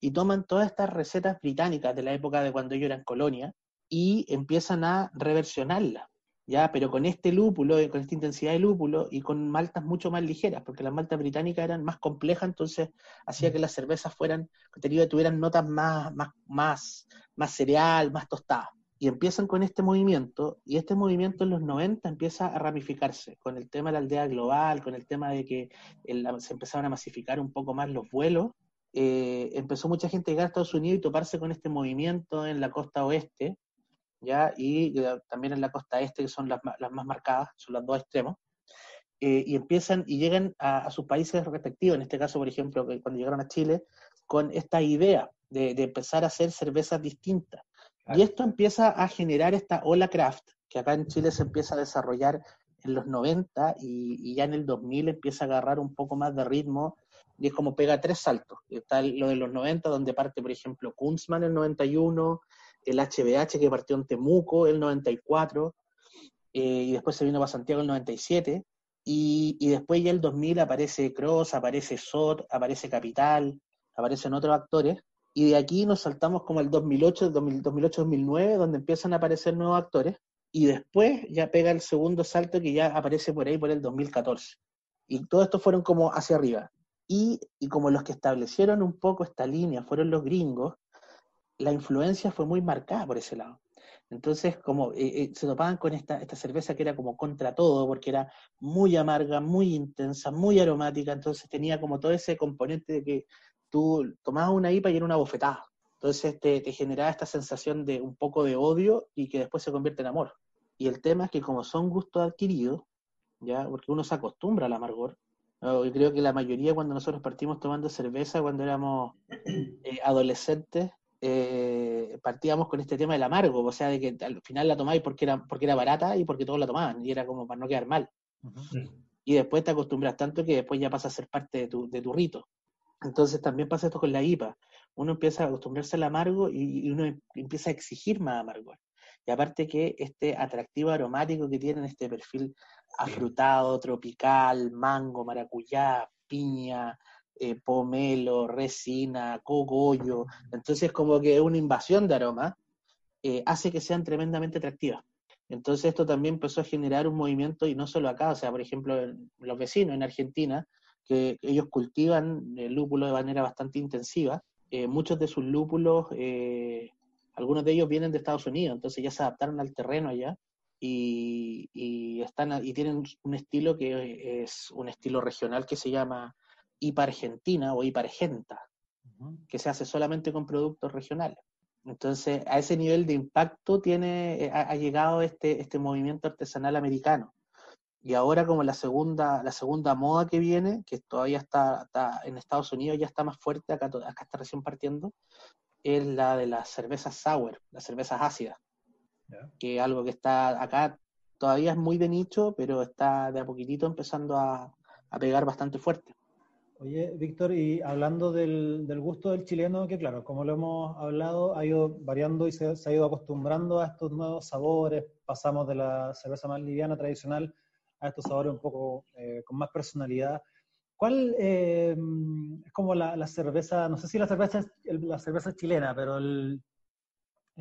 y toman todas estas recetas británicas de la época de cuando ellos eran colonia y empiezan a reversionarlas, ¿ya? Pero con este lúpulo, con esta intensidad de lúpulo y con maltas mucho más ligeras, porque las maltas británicas eran más complejas, entonces hacía que las cervezas fueran, tuvieran notas más, más, más, más cereal, más tostadas. Y empiezan con este movimiento, y este movimiento en los 90 empieza a ramificarse con el tema de la aldea global, con el tema de que se empezaron a masificar un poco más los vuelos, eh, empezó mucha gente a llegar a Estados Unidos y toparse con este movimiento en la costa oeste, ¿ya? y eh, también en la costa este, que son las, más marcadas, son los dos extremos, eh, y empiezan y llegan a, sus países respectivos, en este caso, por ejemplo, cuando llegaron a Chile, con esta idea de, de empezar a hacer cervezas distintas y esto empieza a generar esta ola craft, que acá en Chile se empieza a desarrollar en los 90 y, ya en el 2000 empieza a agarrar un poco más de ritmo y es como pega tres saltos. Está lo de los 90, donde parte, por ejemplo, Kunzman en el 91, el HBH que partió en Temuco el 94, eh, y después se vino para Santiago el 97, y, y después ya el 2000 aparece Cross, aparece SOT, aparece Capital, aparecen otros actores, y de aquí nos saltamos como el 2008, 2008-2009, donde empiezan a aparecer nuevos actores, y después ya pega el segundo salto que ya aparece por ahí por el 2014. Y todo esto fueron como hacia arriba. Y, y como los que establecieron un poco esta línea fueron los gringos, la influencia fue muy marcada por ese lado. Entonces, como eh, eh, se topaban con esta, esta cerveza que era como contra todo, porque era muy amarga, muy intensa, muy aromática, entonces tenía como todo ese componente de que tú tomabas una IPA y era una bofetada. Entonces te, generaba esta sensación de un poco de odio y que después se convierte en amor. Y el tema es que como son gustos adquiridos, ya porque uno se acostumbra al amargor, yo creo que la mayoría cuando nosotros partimos tomando cerveza cuando éramos eh, adolescentes, eh, partíamos con este tema del amargo, o sea, de que al final la tomáis porque era, porque era barata y porque todos la tomaban, y era como para no quedar mal. Y después te acostumbras tanto que después ya pasa a ser parte de tu, de tu rito. Entonces también pasa esto con la IPA. Uno empieza a acostumbrarse al amargo y, uno em, empieza a exigir más amargor. Y aparte que este atractivo aromático que tienen este perfil afrutado, tropical, mango, maracuyá, piña, eh, pomelo, resina, cogollo, entonces como que una invasión de aroma, eh, hace que sean tremendamente atractivas. Entonces esto también empezó a generar un movimiento, y no solo acá, o sea, por ejemplo, los vecinos en Argentina, que ellos cultivan el lúpulo de manera bastante intensiva. Eh, muchos de sus lúpulos, algunos de ellos vienen de Estados Unidos, entonces ya se adaptaron al terreno allá y, están, y tienen un estilo que es un estilo regional que se llama IPA Argentina o IPA Argenta, que se hace solamente con productos regionales. Entonces, a ese nivel de impacto tiene, eh, ha, llegado este, este movimiento artesanal americano. Y ahora como la segunda, la segunda moda que viene, que todavía está, en Estados Unidos, ya está más fuerte, acá, acá está recién partiendo, es la de las cervezas sour, las cervezas ácidas. Que es algo que está acá todavía es muy de nicho, pero está de a poquitito empezando a, pegar bastante fuerte. Oye, Víctor, y hablando del, gusto del chileno, que claro, como lo hemos hablado, ha ido variando y se, se, ha ido acostumbrando a estos nuevos sabores. Pasamos de la cerveza más liviana tradicional a estos sabores un poco eh, con más personalidad. ¿Cuál eh, es como la, cerveza, no sé si la cerveza es la cerveza chilena, pero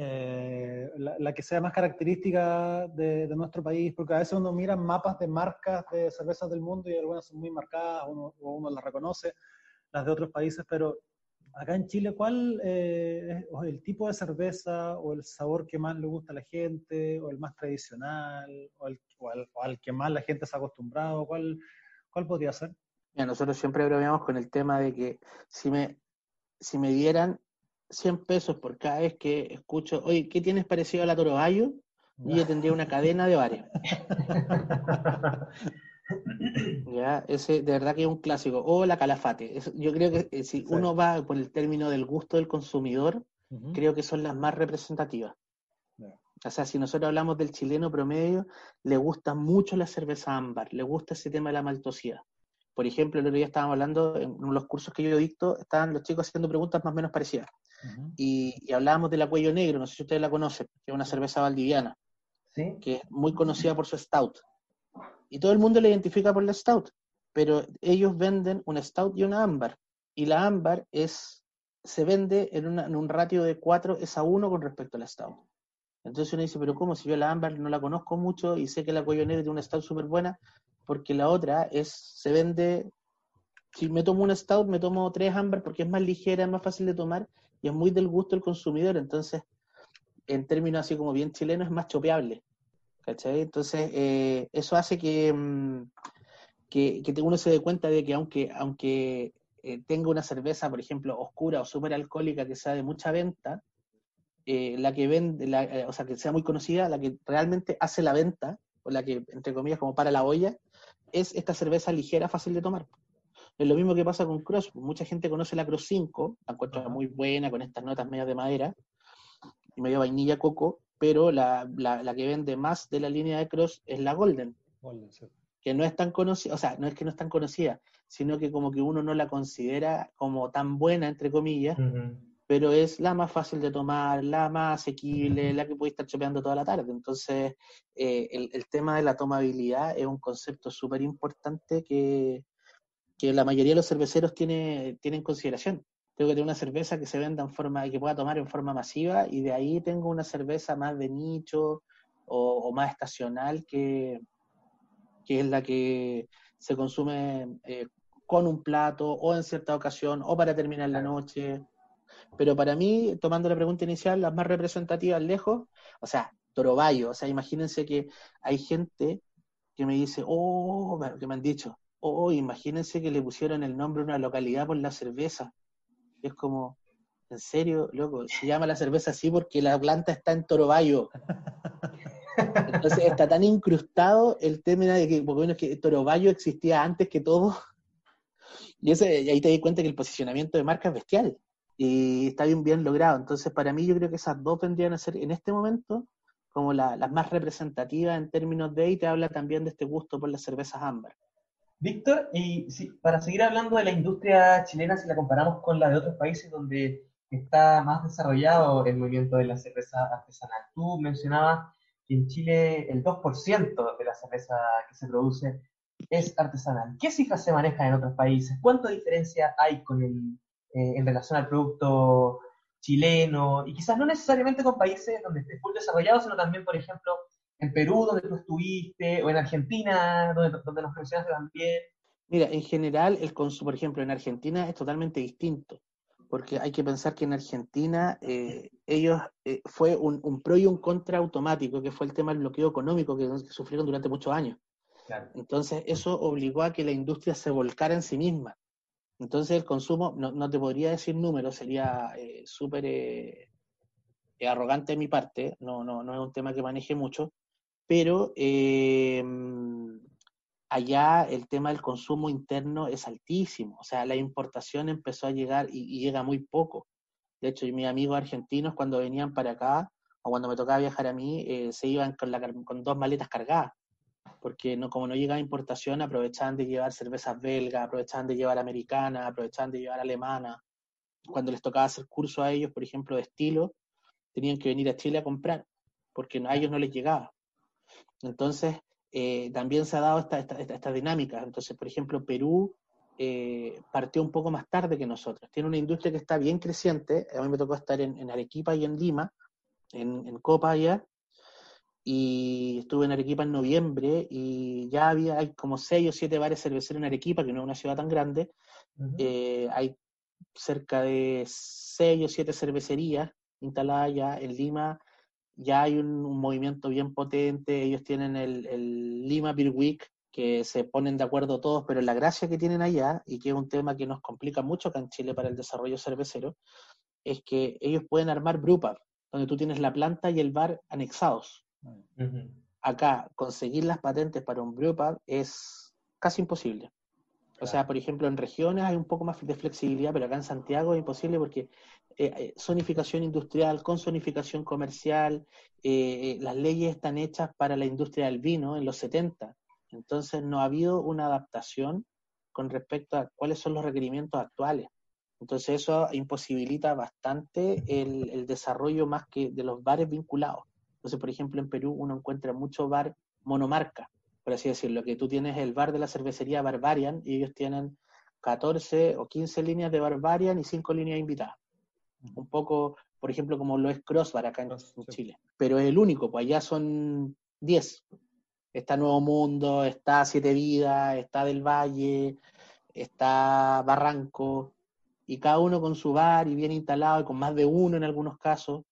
eh, la, que sea más característica de, nuestro país? Porque a veces uno mira mapas de marcas de cervezas del mundo y algunas son muy marcadas, uno, uno las reconoce, las de otros países, pero acá en Chile, ¿cuál eh, es el tipo de cerveza o el sabor que más le gusta a la gente, o el más tradicional, o, el, al, que más la gente se ha acostumbrado? ¿Cuál, cuál podría ser? nosotros siempre bromeamos con el tema de que si me, si me dieran 100 pesos por cada vez que escucho, oye, ¿qué tienes parecido a la Toro Bayo? Y yo tendría una cadena de bares. <laughs> ya, ese de verdad que es un clásico. O la calafate. yo creo que eh, si uno va por el término del gusto del consumidor, creo que son las más representativas. O sea, si nosotros hablamos del chileno promedio, le gusta mucho la cerveza ámbar, le gusta ese tema de la maltosidad. Por ejemplo, el otro día estábamos hablando, en los cursos que yo dicto, estaban los chicos haciendo preguntas más o menos parecidas. y, hablábamos de la Cuello Negro, no sé si ustedes la conocen, que es una cerveza valdiviana, que es muy conocida por su stout. Y todo el mundo la identifica por la stout, pero ellos venden una stout y una ámbar. Y la ámbar es, se vende en, en un ratio de 4 es a 1 con respecto a la stout. Entonces uno dice, pero ¿cómo? Si yo la ámbar no la conozco mucho y sé que la Cuello Negro tiene una stout súper buena, porque la otra es, se vende, si me tomo una stout, me tomo tres ámbar porque es más ligera, es más fácil de tomar y es muy del gusto del consumidor, entonces, en términos así como bien chilenos, es más chopeable. ¿Cachai? Entonces, eh, eso hace que, mm, que, que, uno se dé cuenta de que aunque, aunque eh, tenga una cerveza, por ejemplo, oscura o súper alcohólica que sea de mucha venta, eh, la que vende, la, o sea, que sea muy conocida, la que realmente hace la venta, o la que, entre comillas, como para la olla, es esta cerveza ligera, fácil de tomar. Es lo mismo que pasa con Cross. Mucha gente conoce la Cross 5, la encuentra muy buena, con estas notas medias de madera y medio vainilla coco, pero la, la, que vende más de la línea de Cross es la Golden. Que no es tan conocida, o sea, no es que no es tan conocida, sino que como que uno no la considera como tan buena, entre comillas, pero es la más fácil de tomar, la más asequible, la que puede estar chopeando toda la tarde. Entonces, eh, el, tema de la tomabilidad es un concepto súper importante que, la mayoría de los cerveceros tiene, tienen en consideración. Tengo que tener una cerveza que se venda en forma, que pueda tomar en forma masiva, y de ahí tengo una cerveza más de nicho o, más estacional que, que es la que se consume eh, con un plato o en cierta ocasión o para terminar la noche. Pero para mí, tomando la pregunta inicial, las más representativas lejos, o sea, Torobayo, o sea, imagínense que hay gente que me dice, oh, que me han dicho, oh, imagínense que le pusieron el nombre a una localidad por la cerveza. es como, en serio, loco, se llama la cerveza así porque la planta está en Torobayo. Entonces está tan incrustado el tema de que, porque bueno, que Torobayo existía antes que todo. Y, ese, y ahí te das cuenta que el posicionamiento de marca es bestial y está bien, bien logrado. Entonces, para mí, yo creo que esas dos vendrían a ser en este momento como las más representativas en términos de, y te habla también de este gusto por las cervezas ámbar. Víctor, y para seguir hablando de la industria chilena, si la comparamos con la de otros países donde está más desarrollado el movimiento de la cerveza artesanal, tú mencionabas que en Chile el 2% de la cerveza que se produce es artesanal. ¿Qué cifras se manejan en otros países? ¿Cuánta diferencia hay con el eh, en relación al producto chileno, y quizás no necesariamente con países donde esté muy desarrollado, sino también, por ejemplo, en Perú, donde tú estuviste, o en Argentina, donde, donde nos mencionaste también. Mira, en general, el consumo, por ejemplo, en Argentina es totalmente distinto, porque hay que pensar que en Argentina eh, ellos eh, fue un, pro y un contra automático, que fue el tema del bloqueo económico que, sufrieron durante muchos años. Entonces, eso obligó a que la industria se volcara en sí misma. Entonces el consumo, no, te podría decir números, sería eh, súper eh, arrogante de mi parte, no, no, no es un tema que maneje mucho, pero eh, allá el tema del consumo interno es altísimo, o sea, la importación empezó a llegar y, llega muy poco. De hecho, mis amigos argentinos cuando venían para acá, o cuando me tocaba viajar a mí, se iban con, la, con dos maletas cargadas porque no, como no llegaba importación, aprovechaban de llevar cervezas belgas, aprovechaban de llevar americanas, aprovechaban de llevar alemanas. Cuando les tocaba hacer curso a ellos, por ejemplo, de estilo, tenían que venir a Chile a comprar, porque a ellos no les llegaba. Entonces, eh, también se ha dado esta, esta, esta, dinámica. Entonces, por ejemplo, Perú eh, partió un poco más tarde que nosotros. Tiene una industria que está bien creciente. A mí me tocó estar en, Arequipa y en Lima, en, en, Copa allá, y estuve en Arequipa en noviembre y ya había hay como seis o siete bares cerveceros en Arequipa, que no es una ciudad tan grande. Eh, hay cerca de seis o siete cervecerías instaladas ya en Lima. Ya hay un, movimiento bien potente. Ellos tienen el, el Lima Beer Week, que se ponen de acuerdo todos, pero la gracia que tienen allá, y que es un tema que nos complica mucho acá en Chile para el desarrollo cervecero, es que ellos pueden armar brewpub, donde tú tienes la planta y el bar anexados. Acá, conseguir las patentes para un brewpub es casi imposible. O sea, por ejemplo, en regiones hay un poco más de flexibilidad, pero acá en Santiago es imposible porque eh, eh zonificación industrial, con zonificación comercial, eh, eh, las leyes están hechas para la industria del vino en los 70 entonces no ha habido una adaptación con respecto a cuáles son los requerimientos actuales. Entonces eso imposibilita bastante el, desarrollo más que de los bares vinculados. Entonces, por ejemplo, en Perú uno encuentra mucho bar monomarca, por así decirlo, que tú tienes el bar de la cervecería Barbarian y ellos tienen 14 o 15 líneas de Barbarian y 5 líneas invitadas. Un poco, por ejemplo, como lo es Crossbar acá en, Chile. Pero es el único, pues allá son 10 está Nuevo Mundo, está Siete Vidas, está Del Valle, está Barranco, y cada uno con su bar y bien instalado y con más de uno en algunos casos.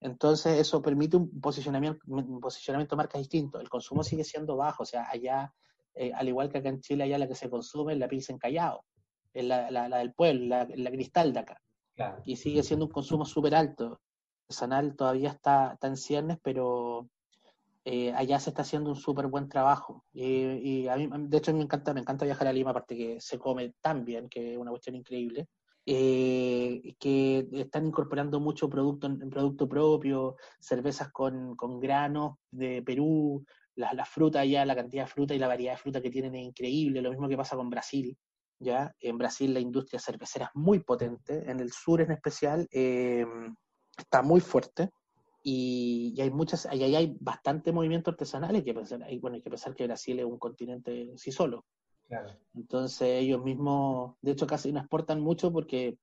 Entonces eso permite un posicionamiento, un posicionamiento de marcas distinto. El consumo sigue siendo bajo, o sea, allá, eh, al igual que acá en Chile, allá la que se consume es la pizza en Callao, es la, la, del pueblo, la, la, cristal de acá. Y sigue siendo un consumo súper alto. El sanal todavía está, está en ciernes, pero eh, allá se está haciendo un súper buen trabajo. y a mí, de hecho, me encanta, me encanta viajar a Lima, aparte que se come tan bien, que es una cuestión increíble. Eh, que están incorporando mucho producto en, producto propio, cervezas con, con granos de Perú, la, la, fruta allá, la cantidad de fruta y la variedad de fruta que tienen es increíble, lo mismo que pasa con Brasil. ¿ya? En Brasil la industria cervecera es muy potente, en el sur en especial eh, está muy fuerte y, hay muchas, ahí hay, bastante movimiento artesanal, hay que pensar, hay, bueno, hay que pensar que Brasil es un continente sí solo. Entonces ellos mismos, de hecho casi no exportan mucho porque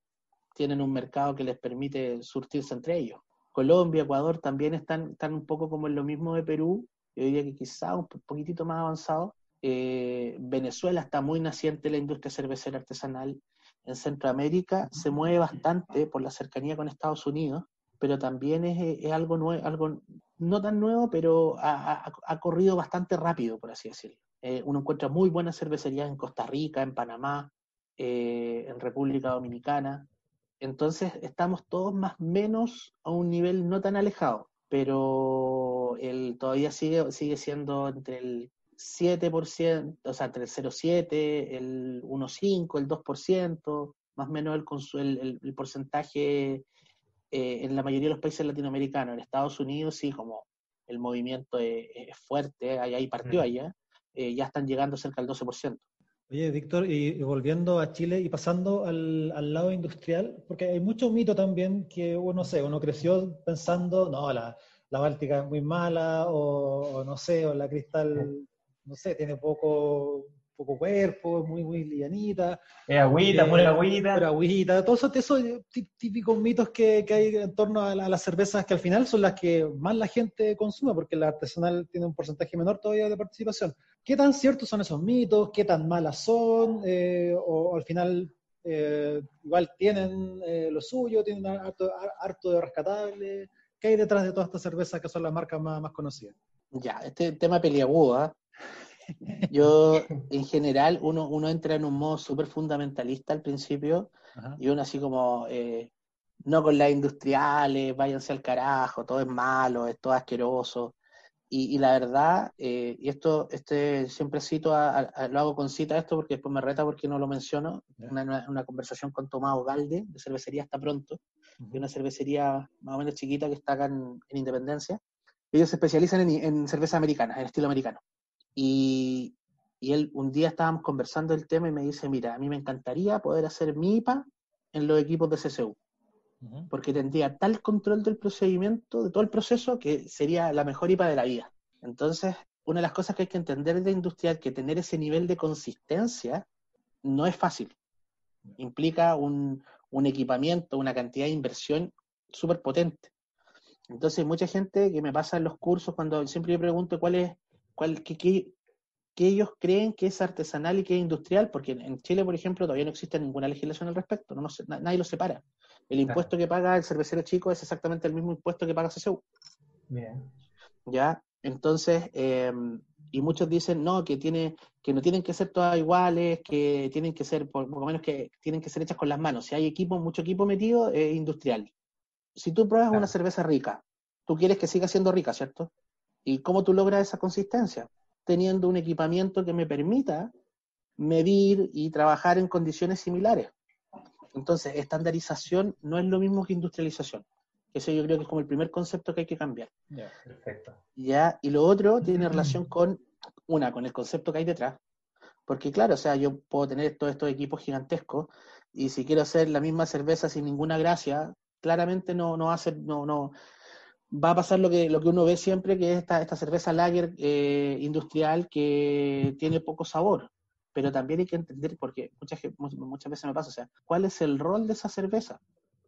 tienen un mercado que les permite surtirse entre ellos. Colombia, Ecuador también están, están un poco como en lo mismo de Perú, yo diría que quizá un poquitito más avanzado. Eh, Venezuela está muy naciente la industria cervecera artesanal. En Centroamérica se mueve bastante por la cercanía con Estados Unidos pero también es, es algo nuevo, algo no tan nuevo, pero ha, corrido bastante rápido, por así decirlo. Eh, uno encuentra muy buenas cervecerías en Costa Rica, en Panamá, eh, en República Dominicana. Entonces estamos todos más o menos a un nivel no tan alejado, pero el, todavía sigue, sigue siendo entre el 7%, o sea, entre el 0,7, el 1,5, el 2%, más o menos el, el, el porcentaje eh, en la mayoría de los países latinoamericanos. En Estados Unidos sí, como el movimiento es, fuerte, allá y partió allá, eh, ya están llegando cerca del 12%. Oye, Víctor, y, volviendo a Chile y pasando al, al, lado industrial, porque hay mucho mito también que uno sé, uno creció pensando, no, la, la Báltica es muy mala, o, o, no sé, o la Cristal, no sé, tiene poco, poco cuerpo, muy, muy lianita. Es agüita, muy agüita. Pero agüita, todos esos, típicos mitos que, que, hay en torno a, las cervezas que al final son las que más la gente consume, porque la artesanal tiene un porcentaje menor todavía de participación. ¿Qué tan ciertos son esos mitos? ¿Qué tan malas son? Eh, o, al final eh, igual tienen eh, lo suyo, tienen harto, harto de rescatable. ¿Qué hay detrás de todas estas cervezas que son las marcas más, más conocidas? Ya, este tema peliagudo, ¿ah? Yo, <laughs> en general, uno, uno entra en un modo súper fundamentalista al principio y uno así como, eh, no con las industriales, váyanse al carajo, todo es malo, es todo asqueroso. Y, la verdad, eh, y esto este siempre cito, lo hago con cita esto porque después me reta porque no lo menciono, una, una, conversación con Tomás Galde, de cervecería Hasta Pronto, de una cervecería más o menos chiquita que está acá en, Independencia. Ellos se especializan en, en cerveza americana, en estilo americano. Y, él, un día estábamos conversando el tema y me dice, mira, a mí me encantaría poder hacer mi IPA en los equipos de CCU, porque tendría tal control del procedimiento, de todo el proceso, que sería la mejor IPA de la vida. Entonces, una de las cosas que hay que entender de industrial, que tener ese nivel de consistencia no es fácil. Implica un, un equipamiento, una cantidad de inversión súper potente. Entonces, mucha gente que me pasa en los cursos, cuando siempre yo pregunto cuál es, cuál, qué, qué, ellos creen que es artesanal y que es industrial, porque en Chile, por ejemplo, todavía no existe ninguna legislación al respecto, no, nadie lo separa. El impuesto que paga el cervecero chico es exactamente el mismo impuesto que paga CCU. Bien. ¿Ya? Entonces, eh, y muchos dicen, no, que, tiene, que no tienen que ser todas iguales, que tienen que ser, por, lo menos que tienen que ser hechas con las manos. Si hay equipo, mucho equipo metido, es industrial. Si tú pruebas una cerveza rica, tú quieres que siga siendo rica, ¿cierto? ¿Y cómo tú logras esa consistencia? Teniendo un equipamiento que me permita medir y trabajar en condiciones similares. Entonces, estandarización no es lo mismo que industrialización. Eso yo creo que es como el primer concepto que hay que cambiar. Ya, perfecto. Ya, y lo otro tiene relación con, una, con el concepto que hay detrás. Porque claro, o sea, yo puedo tener todos estos equipos gigantescos y si quiero hacer la misma cerveza sin ninguna gracia, claramente no, no ser, no, no, va a pasar lo que, lo que uno ve siempre, que es esta, esta cerveza lager eh, industrial que tiene poco sabor. Pero también hay que entender, porque muchas, muchas veces me pasa, o sea, ¿cuál es el rol de esa cerveza?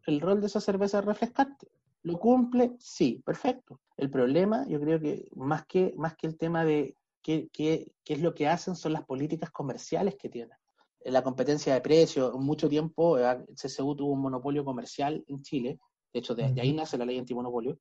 el rol de esa cerveza es refrescante. ¿Lo cumple? Sí, perfecto. El problema, yo creo que más que, más que el tema de qué, qué, qué es lo que hacen, son las políticas comerciales que tienen. La competencia de precios, mucho tiempo el CSU tuvo un monopolio comercial en Chile, de hecho de, ahí nace la ley antimonopolio,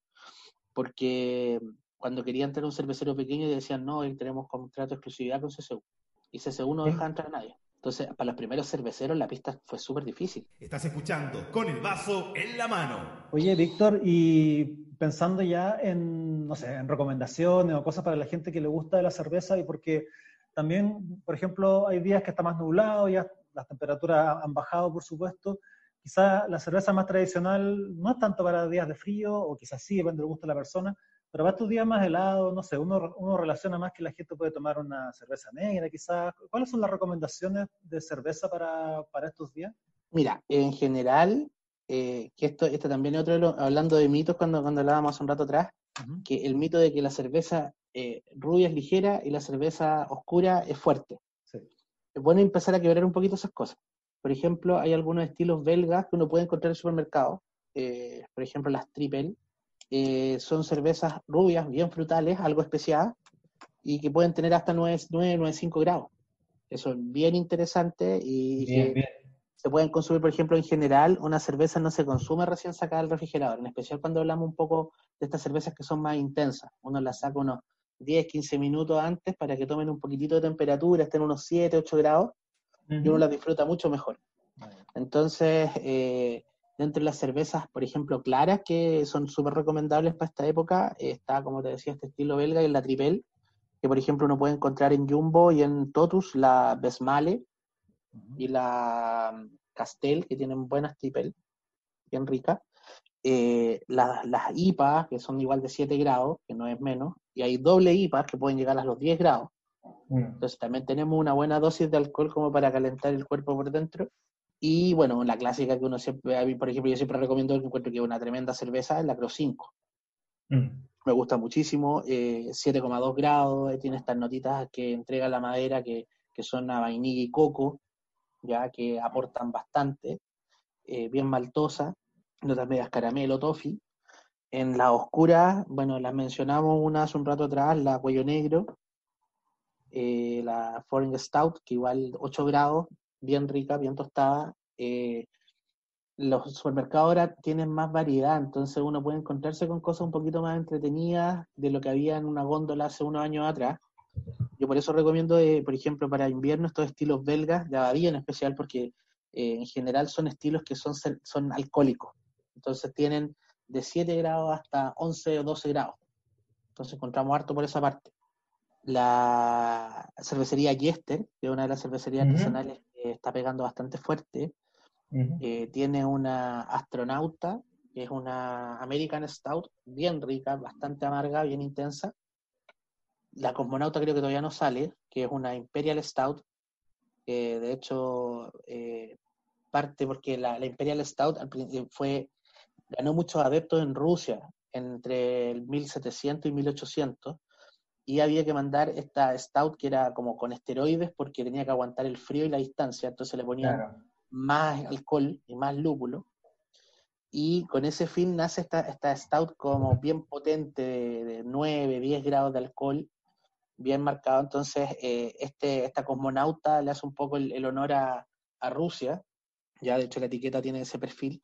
porque cuando querían tener un cervecero pequeño decían, no, tenemos contrato de exclusividad con CSU, y CSU no deja entrar a nadie. Entonces, para los primeros cerveceros la pista fue súper difícil. Estás escuchando con el vaso en la mano. Oye, Víctor, y pensando ya en, no sé, en recomendaciones o cosas para la gente que le gusta la cerveza y porque también, por ejemplo, hay días que está más nublado, ya las temperaturas han bajado, por supuesto. Quizás la cerveza más tradicional no es tanto para días de frío, o quizás sí, depende del gusto de la persona, pero va estos días más helados, no sé, uno, uno relaciona más que la gente puede tomar una cerveza negra quizás. ¿Cuáles son las recomendaciones de cerveza para, para estos días? Mira, en general, eh, que esto, esto también es otro, hablando de mitos cuando, cuando hablábamos hace un rato atrás, que el mito de que la cerveza eh, rubia es ligera y la cerveza oscura es fuerte. Sí. Es bueno empezar a quebrar un poquito esas cosas. Por ejemplo, hay algunos estilos belgas que uno puede encontrar en el supermercado, eh, por ejemplo las triple, eh, son cervezas rubias, bien frutales, algo especial, y que pueden tener hasta 9, 9, 5 grados. Eso es bien interesante y se pueden consumir, por ejemplo, en general, una cerveza no se consume recién sacada del refrigerador, en especial cuando hablamos un poco de estas cervezas que son más intensas. Uno las saca unos 10, 15 minutos antes para que tomen un poquitito de temperatura, estén unos 7, 8 grados, y uno las disfruta mucho mejor. Entonces, eh, Dentro de las cervezas, por ejemplo, claras, que son súper recomendables para esta época, está, como te decía, este estilo belga y la Tripel, que por ejemplo uno puede encontrar en Jumbo y en Totus la Besmale y la mm, Castel, que tienen buenas Tripel, bien ricas. Eh, las, IPA, que son igual de 7 grados, que no es menos, y hay doble IPA que pueden llegar a los 10 grados. Mm. Entonces también tenemos una buena dosis de alcohol como para calentar el cuerpo por dentro y bueno, la clásica que uno siempre, por ejemplo, yo siempre recomiendo que encuentro que una tremenda cerveza es la Cro 5. Mm. Me gusta muchísimo, 7,2 eh, grados, eh, tiene estas notitas que entrega la madera que, son a vainilla y coco, ya que aportan bastante, eh, bien maltosa, notas medias caramelo, toffee. En la oscura, bueno, las mencionamos una hace un rato atrás, la cuello negro, la Foreign Stout, que igual 8 grados, bien rica, bien tostada. Eh, los supermercados ahora tienen más variedad, entonces uno puede encontrarse con cosas un poquito más entretenidas de lo que había en una góndola hace unos años atrás. Yo por eso recomiendo, eh, por ejemplo, para invierno estos estilos belgas, de abadía en especial, porque eh, en general son estilos que son, son alcohólicos. Entonces tienen de 7 grados hasta 11 o 12 grados. Entonces encontramos harto por esa parte. La cervecería Yester, que es una de las cervecerías artesanales está pegando bastante fuerte. Eh, tiene una astronauta, que es una American Stout, bien rica, bastante amarga, bien intensa. La cosmonauta creo que todavía no sale, que es una Imperial Stout, que de hecho eh, parte porque la, Imperial Stout fue, ganó muchos adeptos en Rusia entre el 1700 y 1800 y había que mandar esta stout que era como con esteroides porque tenía que aguantar el frío y la distancia, entonces le ponían más alcohol y más lúpulo. Y con ese fin nace esta, esta stout como bien potente de, 9, 10 grados de alcohol, bien marcado. Entonces, eh, este, esta cosmonauta le hace un poco el, honor a, a, Rusia, ya de hecho la etiqueta tiene ese perfil.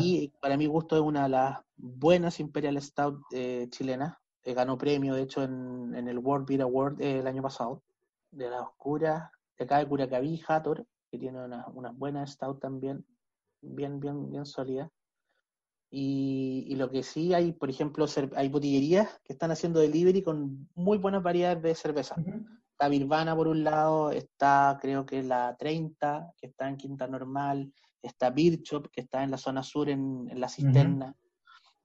Y para mi gusto es una de las buenas Imperial Stout eh, chilenas. Eh, ganó premio, de hecho, en, en el World Beer Award el año pasado. De la oscura, de acá de Curacaví, Hathor, que tiene unas una buenas Stout también bien, bien, bien sólida. Y, lo que sí hay, por ejemplo, hay botillerías que están haciendo delivery con muy buenas variedades de cerveza. Está Birvana por un lado, está creo que la 30, que está en Quinta Normal, está Beer que está en la zona sur, en, la cisterna, está eh,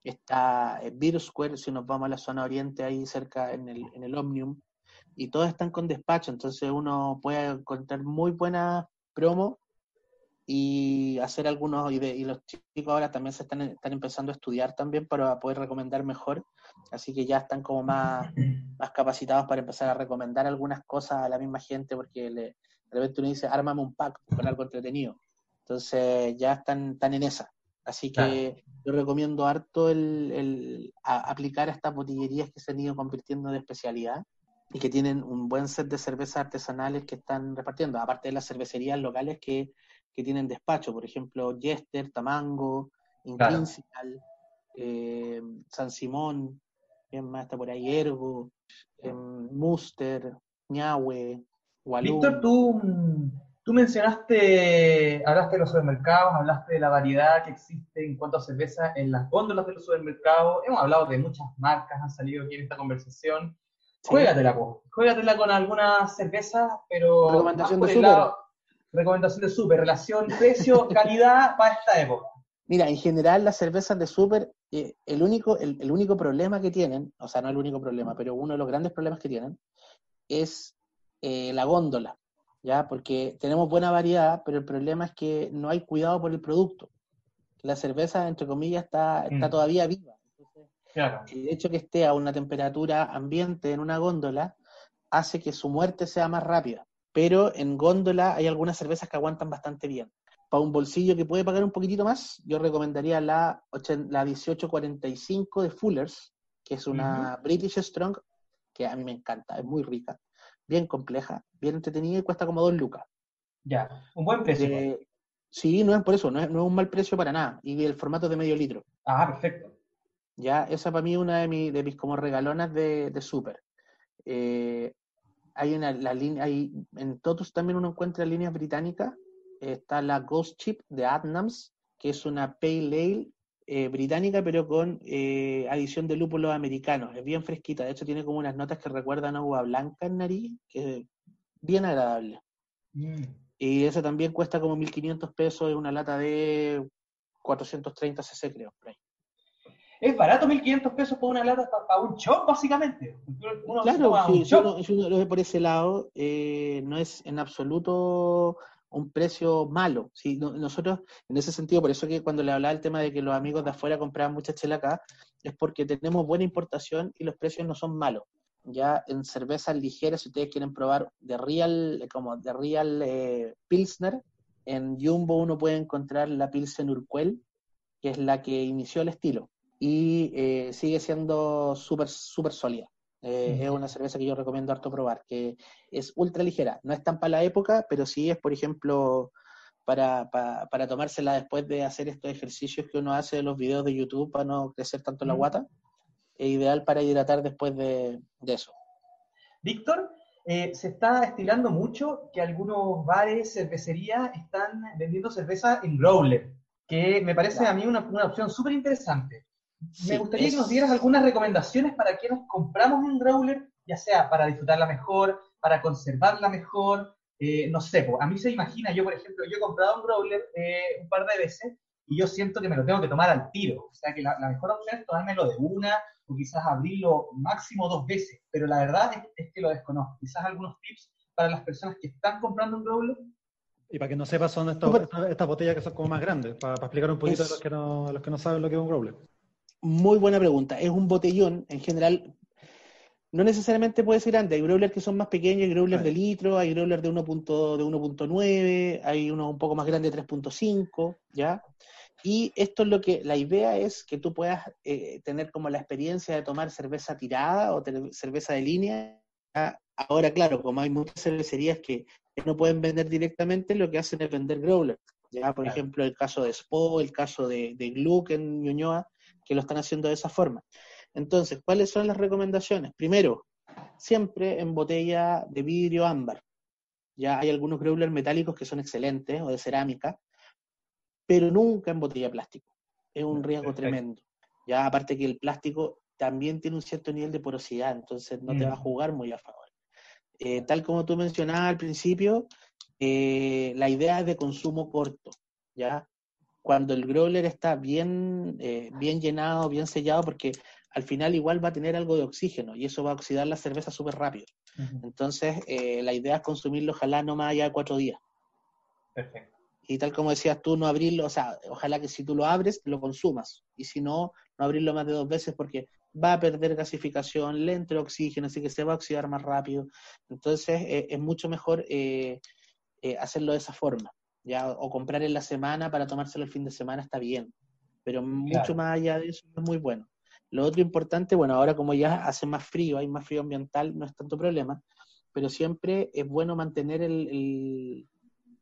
Beer Square, si nos vamos a la zona oriente, ahí cerca en el, en el Omnium, y todos están con despacho, entonces uno puede encontrar muy buena promo y hacer algunos, y, los chicos ahora también se están, están empezando a estudiar también para poder recomendar mejor, así que ya están como más, más capacitados para empezar a recomendar algunas cosas a la misma gente, porque le, de repente uno dice, ármame un pack con algo entretenido, entonces ya están, están en esa. Así que yo recomiendo harto el, el aplicar a estas botillerías que se han ido convirtiendo de especialidad y que tienen un buen set de cervezas artesanales que están repartiendo, aparte de las cervecerías locales que que tienen despacho, por ejemplo, Jester, Tamango, Intrinsical, eh, San Simón, ¿quién más está por ahí? Ergo, eh, Muster, Ñahue, Walum. Víctor, tú, tú mencionaste, hablaste de los supermercados, hablaste de la variedad que existe en cuanto a cerveza en las góndolas de los supermercados, hemos hablado de muchas marcas, han salido aquí en esta conversación. Juégatela, juégatela con algunas cervezas, pero Recomendación de lado, recomendación de super, relación precio-calidad <laughs> para esta época. Mira, en general las cervezas de super, eh, el, único, el, único problema que tienen, o sea, no el único problema, pero uno de los grandes problemas que tienen es eh, la góndola, ¿ya? Porque tenemos buena variedad, pero el problema es que no hay cuidado por el producto. La cerveza, entre comillas, está, está mm. todavía viva. claro. El hecho que esté a una temperatura ambiente en una góndola hace que su muerte sea más rápida pero en góndola hay algunas cervezas que aguantan bastante bien. Para un bolsillo que puede pagar un poquitito más, yo recomendaría la, la 1845 de Fullers, que es una British Strong, que a mí me encanta, es muy rica, bien compleja, bien entretenida y cuesta como dos lucas. Ya, un buen precio. Eh, sí, no es por eso, no es, un mal precio para nada. Y el formato de medio litro. Ah, perfecto. Ya, esa para mí es una de, de mis como regalonas de, de súper. Eh, hay una la línea, hay, en Totus también uno encuentra líneas británicas. Está la Ghost Chip de Adnams, que es una Pale Ale eh, británica, pero con eh, adición de lúpulos americanos. Es bien fresquita, de hecho tiene como unas notas que recuerdan a agua blanca en nariz, que es bien agradable. Mm. Y esa también cuesta como 1.500 pesos, es una lata de 430 cc creo, por ahí es barato 1.500 pesos por una lata para, un shop, básicamente. claro, sí, si uno, lo ve por ese lado, eh, no es en absoluto un precio malo. ¿sí? Nosotros, en ese sentido, por eso que cuando le hablaba el tema de que los amigos de afuera compraban mucha chela acá, es porque tenemos buena importación y los precios no son malos. Ya en cervezas ligeras, si ustedes quieren probar de Real, como de Real eh, Pilsner, en Jumbo uno puede encontrar la Pilsen Urquell, que es la que inició el estilo y eh, sigue siendo súper, súper sólida. Eh, es una cerveza que yo recomiendo harto probar, que es ultra ligera. No es tan para la época, pero sí es, por ejemplo, para, para, tomársela después de hacer estos ejercicios que uno hace en los videos de YouTube para no crecer tanto la guata. Es ideal para hidratar después de, eso. Víctor, eh, se está estilando mucho que algunos bares, cervecerías están vendiendo cerveza en growler, que me parece a mí una, una opción súper interesante. Me gustaría que nos dieras algunas recomendaciones para quienes compramos un growler, ya sea para disfrutarla mejor, para conservarla mejor, eh, no sé, a mí se imagina, yo por ejemplo, yo he comprado un growler eh, un par de veces y yo siento que me lo tengo que tomar al tiro, o sea que la, mejor opción es tomármelo de una o quizás abrirlo máximo dos veces, pero la verdad es, que lo desconozco. Quizás algunos tips para las personas que están comprando un growler. Y para que no sepas, son estas, botellas que son como más grandes, para, explicar un poquito a los que, no, a los que no saben lo que es un growler. Muy buena pregunta. Es un botellón, en general, no necesariamente puede ser grande. Hay growlers que son más pequeños, hay growlers de litro, hay growlers de 1.9, hay unos un poco más grandes de 3.5, ¿ya? Y esto es lo que, la idea es que tú puedas eh, tener como la experiencia de tomar cerveza tirada o cerveza de línea. Ahora, claro, como hay muchas cervecerías que, no pueden vender directamente, lo que hacen es vender growlers. Ya, por ejemplo, el caso de Spo, el caso de, de Gluck en Ñuñoa, que lo están haciendo de esa forma. Entonces, ¿cuáles son las recomendaciones? Primero, siempre en botella de vidrio ámbar. Ya hay algunos growlers metálicos que son excelentes o de cerámica, pero nunca en botella de plástico. Es un riesgo tremendo. Ya aparte que el plástico también tiene un cierto nivel de porosidad, entonces no te va a mm. jugar muy a favor. Eh, tal como tú mencionabas al principio, eh, la idea es de consumo corto, ¿ya? Cuando el growler está bien, eh, bien llenado, bien sellado, porque al final igual va a tener algo de oxígeno y eso va a oxidar la cerveza súper rápido. Entonces, eh, la idea es consumirlo ojalá no más allá de cuatro días. Perfecto. Y tal como decías tú, no abrirlo, o sea, ojalá que si tú lo abres, lo consumas. Y si no, no abrirlo más de dos veces porque va a perder gasificación, le entra oxígeno, así que se va a oxidar más rápido. Entonces, eh, es mucho mejor eh, hacerlo de esa forma. ¿Ya? O comprar en la semana para tomárselo el fin de semana está bien. Pero mucho más allá de eso es muy bueno. Lo otro importante, bueno, ahora como ya hace más frío, hay más frío ambiental, no es tanto problema, pero siempre es bueno mantener el,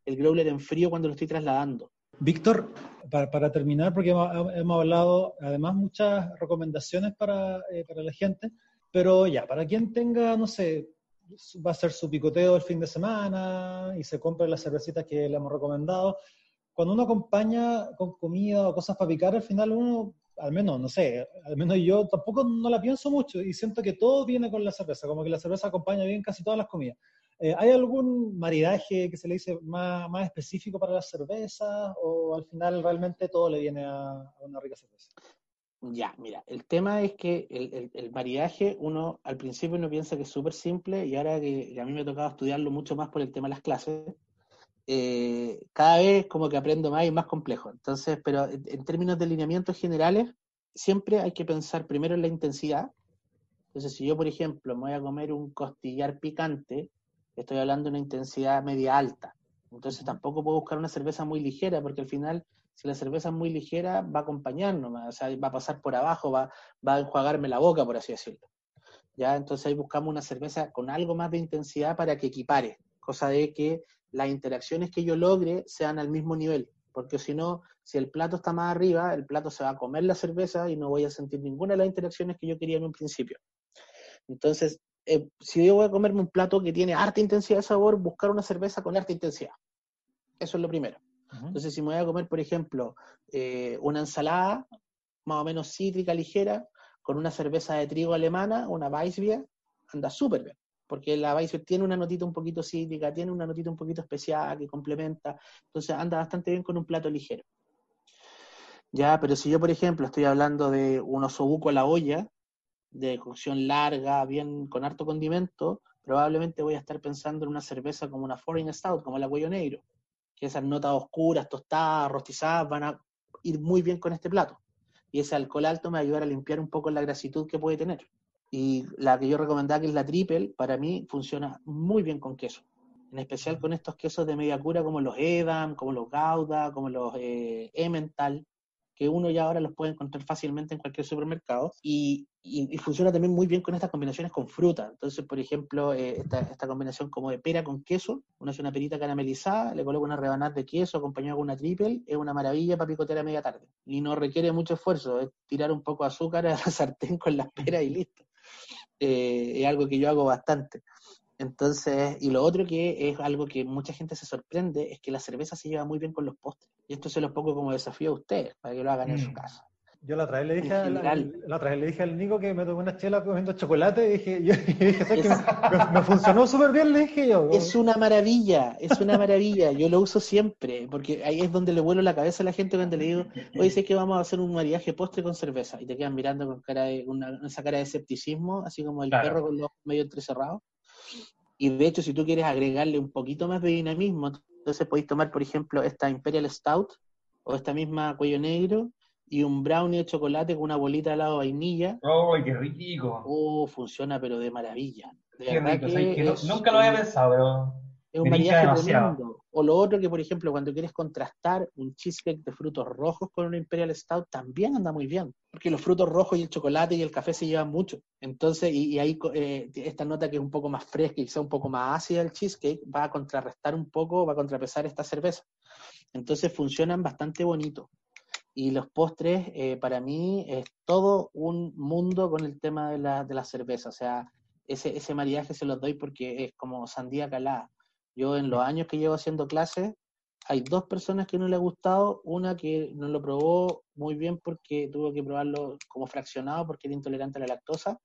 el, growler en frío cuando lo estoy trasladando. Víctor, para, terminar, porque hemos, hablado además muchas recomendaciones para, eh, para la gente, pero ya, para quien tenga, no sé, va a ser su picoteo el fin de semana y se compre las cervecitas que le hemos recomendado. Cuando uno acompaña con comida o cosas para picar, al final uno al menos, no sé, al menos yo tampoco no la pienso mucho y siento que todo viene con la cerveza, como que la cerveza acompaña bien casi todas las comidas. Eh, ¿Hay algún maridaje que se le dice más, más, específico para las cervezas o al final realmente todo le viene a, una rica cerveza? Ya, mira, el tema es que el, el, maridaje, uno al principio uno piensa que es súper simple y ahora que, a mí me ha tocado estudiarlo mucho más por el tema de las clases, eh, cada vez como que aprendo más y más complejo. Entonces, pero en, términos de lineamientos generales, siempre hay que pensar primero en la intensidad. Entonces, si yo, por ejemplo, me voy a comer un costillar picante, estoy hablando de una intensidad media alta. Entonces, tampoco puedo buscar una cerveza muy ligera, porque al final, si la cerveza es muy ligera, va a acompañarnos, o sea, va a pasar por abajo, va, va a enjuagarme la boca, por así decirlo. ¿Ya? Entonces ahí buscamos una cerveza con algo más de intensidad para que equipare, cosa de que las interacciones que yo logre sean al mismo nivel, porque si no, si el plato está más arriba, el plato se va a comer la cerveza y no voy a sentir ninguna de las interacciones que yo quería en un principio. Entonces, eh, si yo voy a comerme un plato que tiene harta intensidad de sabor, buscar una cerveza con harta intensidad. Eso es lo primero. Entonces, si me voy a comer, por ejemplo, eh, una ensalada más o menos cítrica, ligera, con una cerveza de trigo alemana, una Weissbier, anda súper bien porque la Weiser tiene una notita un poquito cítrica, tiene una notita un poquito especial que complementa, entonces anda bastante bien con un plato ligero. Ya, pero si yo, por ejemplo, estoy hablando de un osobuco a la olla, de cocción larga, bien con harto condimento, probablemente voy a estar pensando en una cerveza como una Foreign Stout, como la Cuello Negro, que esas notas oscuras, tostadas, rostizadas, van a ir muy bien con este plato. Y ese alcohol alto me va a ayudar a limpiar un poco la grasitud que puede tener. Y la que yo recomendaba, que es la triple, para mí funciona muy bien con queso. En especial con estos quesos de media cura como los Edam, como los Gouda, como los eh, Emmental, que uno ya ahora los puede encontrar fácilmente en cualquier supermercado. Y, funciona también muy bien con estas combinaciones con fruta. Entonces, por ejemplo, eh, esta, esta, combinación como de pera con queso, uno hace una perita caramelizada, le coloca una rebanada de queso acompañado con una triple, es una maravilla para picotear a media tarde. Y no requiere mucho esfuerzo, es tirar un poco de azúcar a la <laughs> sartén con las peras y listo. Eh, es algo que yo hago bastante. Entonces, y lo otro que es algo que mucha gente se sorprende es que la cerveza se lleva muy bien con los postres. Y esto se los pongo como desafío a ustedes, para que lo hagan en su mm. casa. Yo la otra vez le dije, al, la otra vez le dije al Nico que me tomé una chela comiendo chocolate y dije, yo, <laughs> que me, funcionó súper bien, le dije yo. Es una maravilla, es una maravilla. Yo lo uso siempre, porque ahí es donde le vuelo la cabeza a la gente cuando le digo, oye, sé que vamos a hacer un mariaje postre con cerveza. Y te quedan mirando con cara de, una, esa cara de escepticismo, así como el perro con los ojos medio entrecerrados. Y de hecho, si tú quieres agregarle un poquito más de dinamismo, entonces podéis tomar, por ejemplo, esta Imperial Stout o esta misma Cuello Negro y un brownie de chocolate con una bolita de helado de vainilla. ¡Ay, qué rico! Oh, funciona pero de maravilla. De Qué verdad rico, nunca lo había pensado, pero Es un maridaje tremendo. O lo otro que, por ejemplo, cuando quieres contrastar un cheesecake de frutos rojos con un Imperial Stout, también anda muy bien. Porque los frutos rojos y el chocolate y el café se llevan mucho. Entonces, y, ahí eh, esta nota que es un poco más fresca y quizá un poco más ácida del cheesecake, va a contrarrestar un poco, va a contrapesar esta cerveza. Entonces funcionan bastante bonito. Y los postres, eh, para mí, es todo un mundo con el tema de la, de la cerveza. O sea, ese, ese maridaje se los doy porque es como sandía calada. Yo en los años que llevo haciendo clases, hay dos personas que no le ha gustado, una que no lo probó muy bien porque tuvo que probarlo como fraccionado porque era intolerante a la lactosa,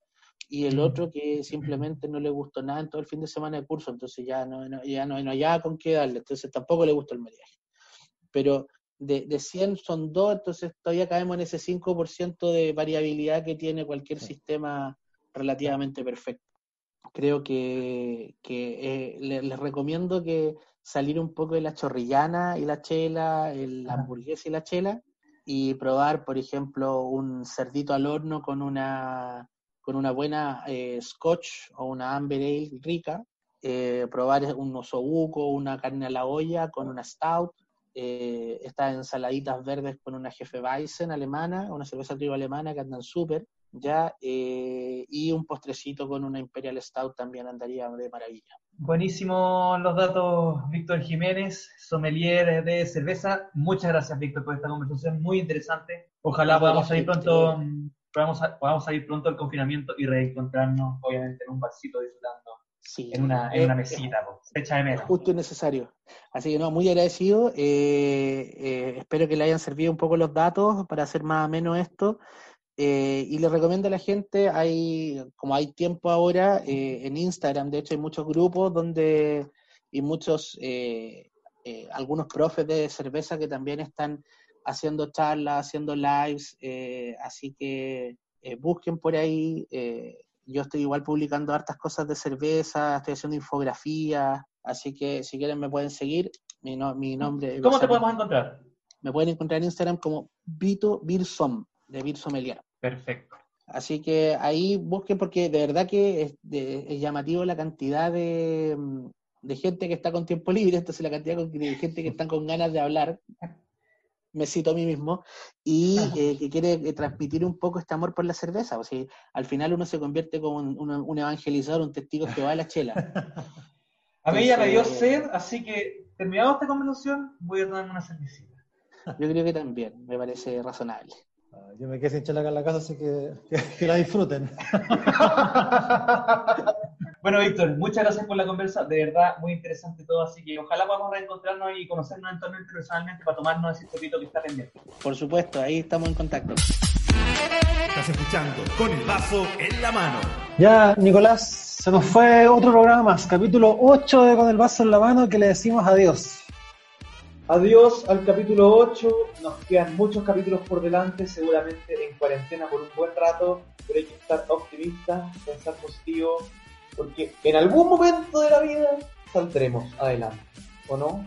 y el Mm. otro que simplemente no le gustó nada en todo el fin de semana de curso, entonces ya no, no- ya no, no hallaba con qué darle, entonces tampoco le gustó el maridaje. Pero de, de 100 son dos, entonces todavía caemos en ese 5% de variabilidad que tiene cualquier sistema relativamente perfecto creo que, que eh, le- les recomiendo que salir un poco de la chorrillana y la chela, el Ajá. hamburguesa y la chela, y probar, por ejemplo, un cerdito al horno con una, con una buena eh, scotch o una amber ale rica, eh, probar un osobuco, una carne a la olla con una stout, eh, estas ensaladitas verdes con una jefe Weizen alemana, una cerveza trigo alemana que andan súper, ya, eh, y un postrecito con una Imperial Stout también andaría de maravilla. buenísimos los datos, Víctor Jiménez, sommelier de cerveza. Muchas gracias, Víctor, por esta conversación muy interesante. Ojalá podamos salir pronto, podamos, podamos salir pronto del confinamiento y reencontrarnos, obviamente, en un barcito disfrutando, Sí, en una, en eh, una eh, mesita, po. se echa de menos. justo y necesario. Así que no, muy agradecido. eh, eh, espero que le hayan servido un poco los datos para hacer más ameno esto. Eh, y le recomiendo a la gente, hay, como hay tiempo ahora, eh, en Instagram, de hecho hay muchos grupos donde, y muchos, eh, eh, algunos profes de cerveza que también están haciendo charlas, haciendo lives, eh, así que busquen por ahí. yo estoy igual publicando hartas cosas de cerveza, estoy haciendo infografías, así que si quieren me pueden seguir. Mi, no- mi nombre ¿Cómo te podemos encontrar? me pueden encontrar en Instagram como Vito Birsom, de Birsomelier. Perfecto. Así que ahí busquen porque de verdad que es, de- es llamativo la cantidad de, mm, de gente que está con tiempo libre, entonces la cantidad de gente que están con ganas de hablar, me cito a mí mismo, y eh, que quiere eh, transmitir un poco este amor por la cerveza. O sea, al final uno se convierte como un, un- un evangelizador, un testigo que va de la chela. <laughs> A mí ya me dio sed, así que terminado esta conversación, voy a tomarme una cervecita. Yo creo que también, me parece razonable. Ah, Yo me quedé sin chela acá en la casa, así que, que, que la disfruten. <laughs> Bueno, Víctor, muchas gracias por la conversa, de verdad, muy interesante todo, así que ojalá podamos reencontrarnos y conocernos eventualmente personalmente para tomarnos ese chopito que está pendiente. Por supuesto, ahí estamos en contacto. Estás escuchando con el vaso en la mano. Ya, Nicolás, se nos fue otro programa más, capítulo 8 de Con el Vaso en la Mano, que le decimos adiós. Adiós al capítulo 8, nos quedan muchos capítulos por delante, seguramente en cuarentena por un buen rato, pero hay que estar optimista, pensar positivo, porque en algún momento de la vida saldremos adelante, ¿o no?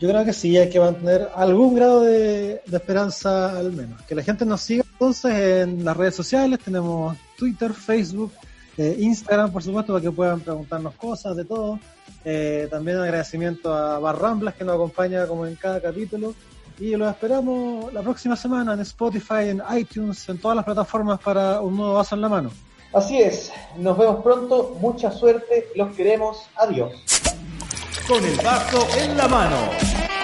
Yo creo que sí, hay que mantener algún grado de, de esperanza al menos. Que la gente nos siga entonces en las redes sociales, tenemos Twitter, Facebook, eh, Instagram, por supuesto, para que puedan preguntarnos cosas de todo. Eh, también agradecimiento a Barramblas que nos acompaña como en cada capítulo. Y los esperamos la próxima semana en Spotify, en iTunes, en todas las plataformas para un nuevo vaso en la mano. Así es, nos vemos pronto, mucha suerte, los queremos, adiós. Con el vaso en la mano.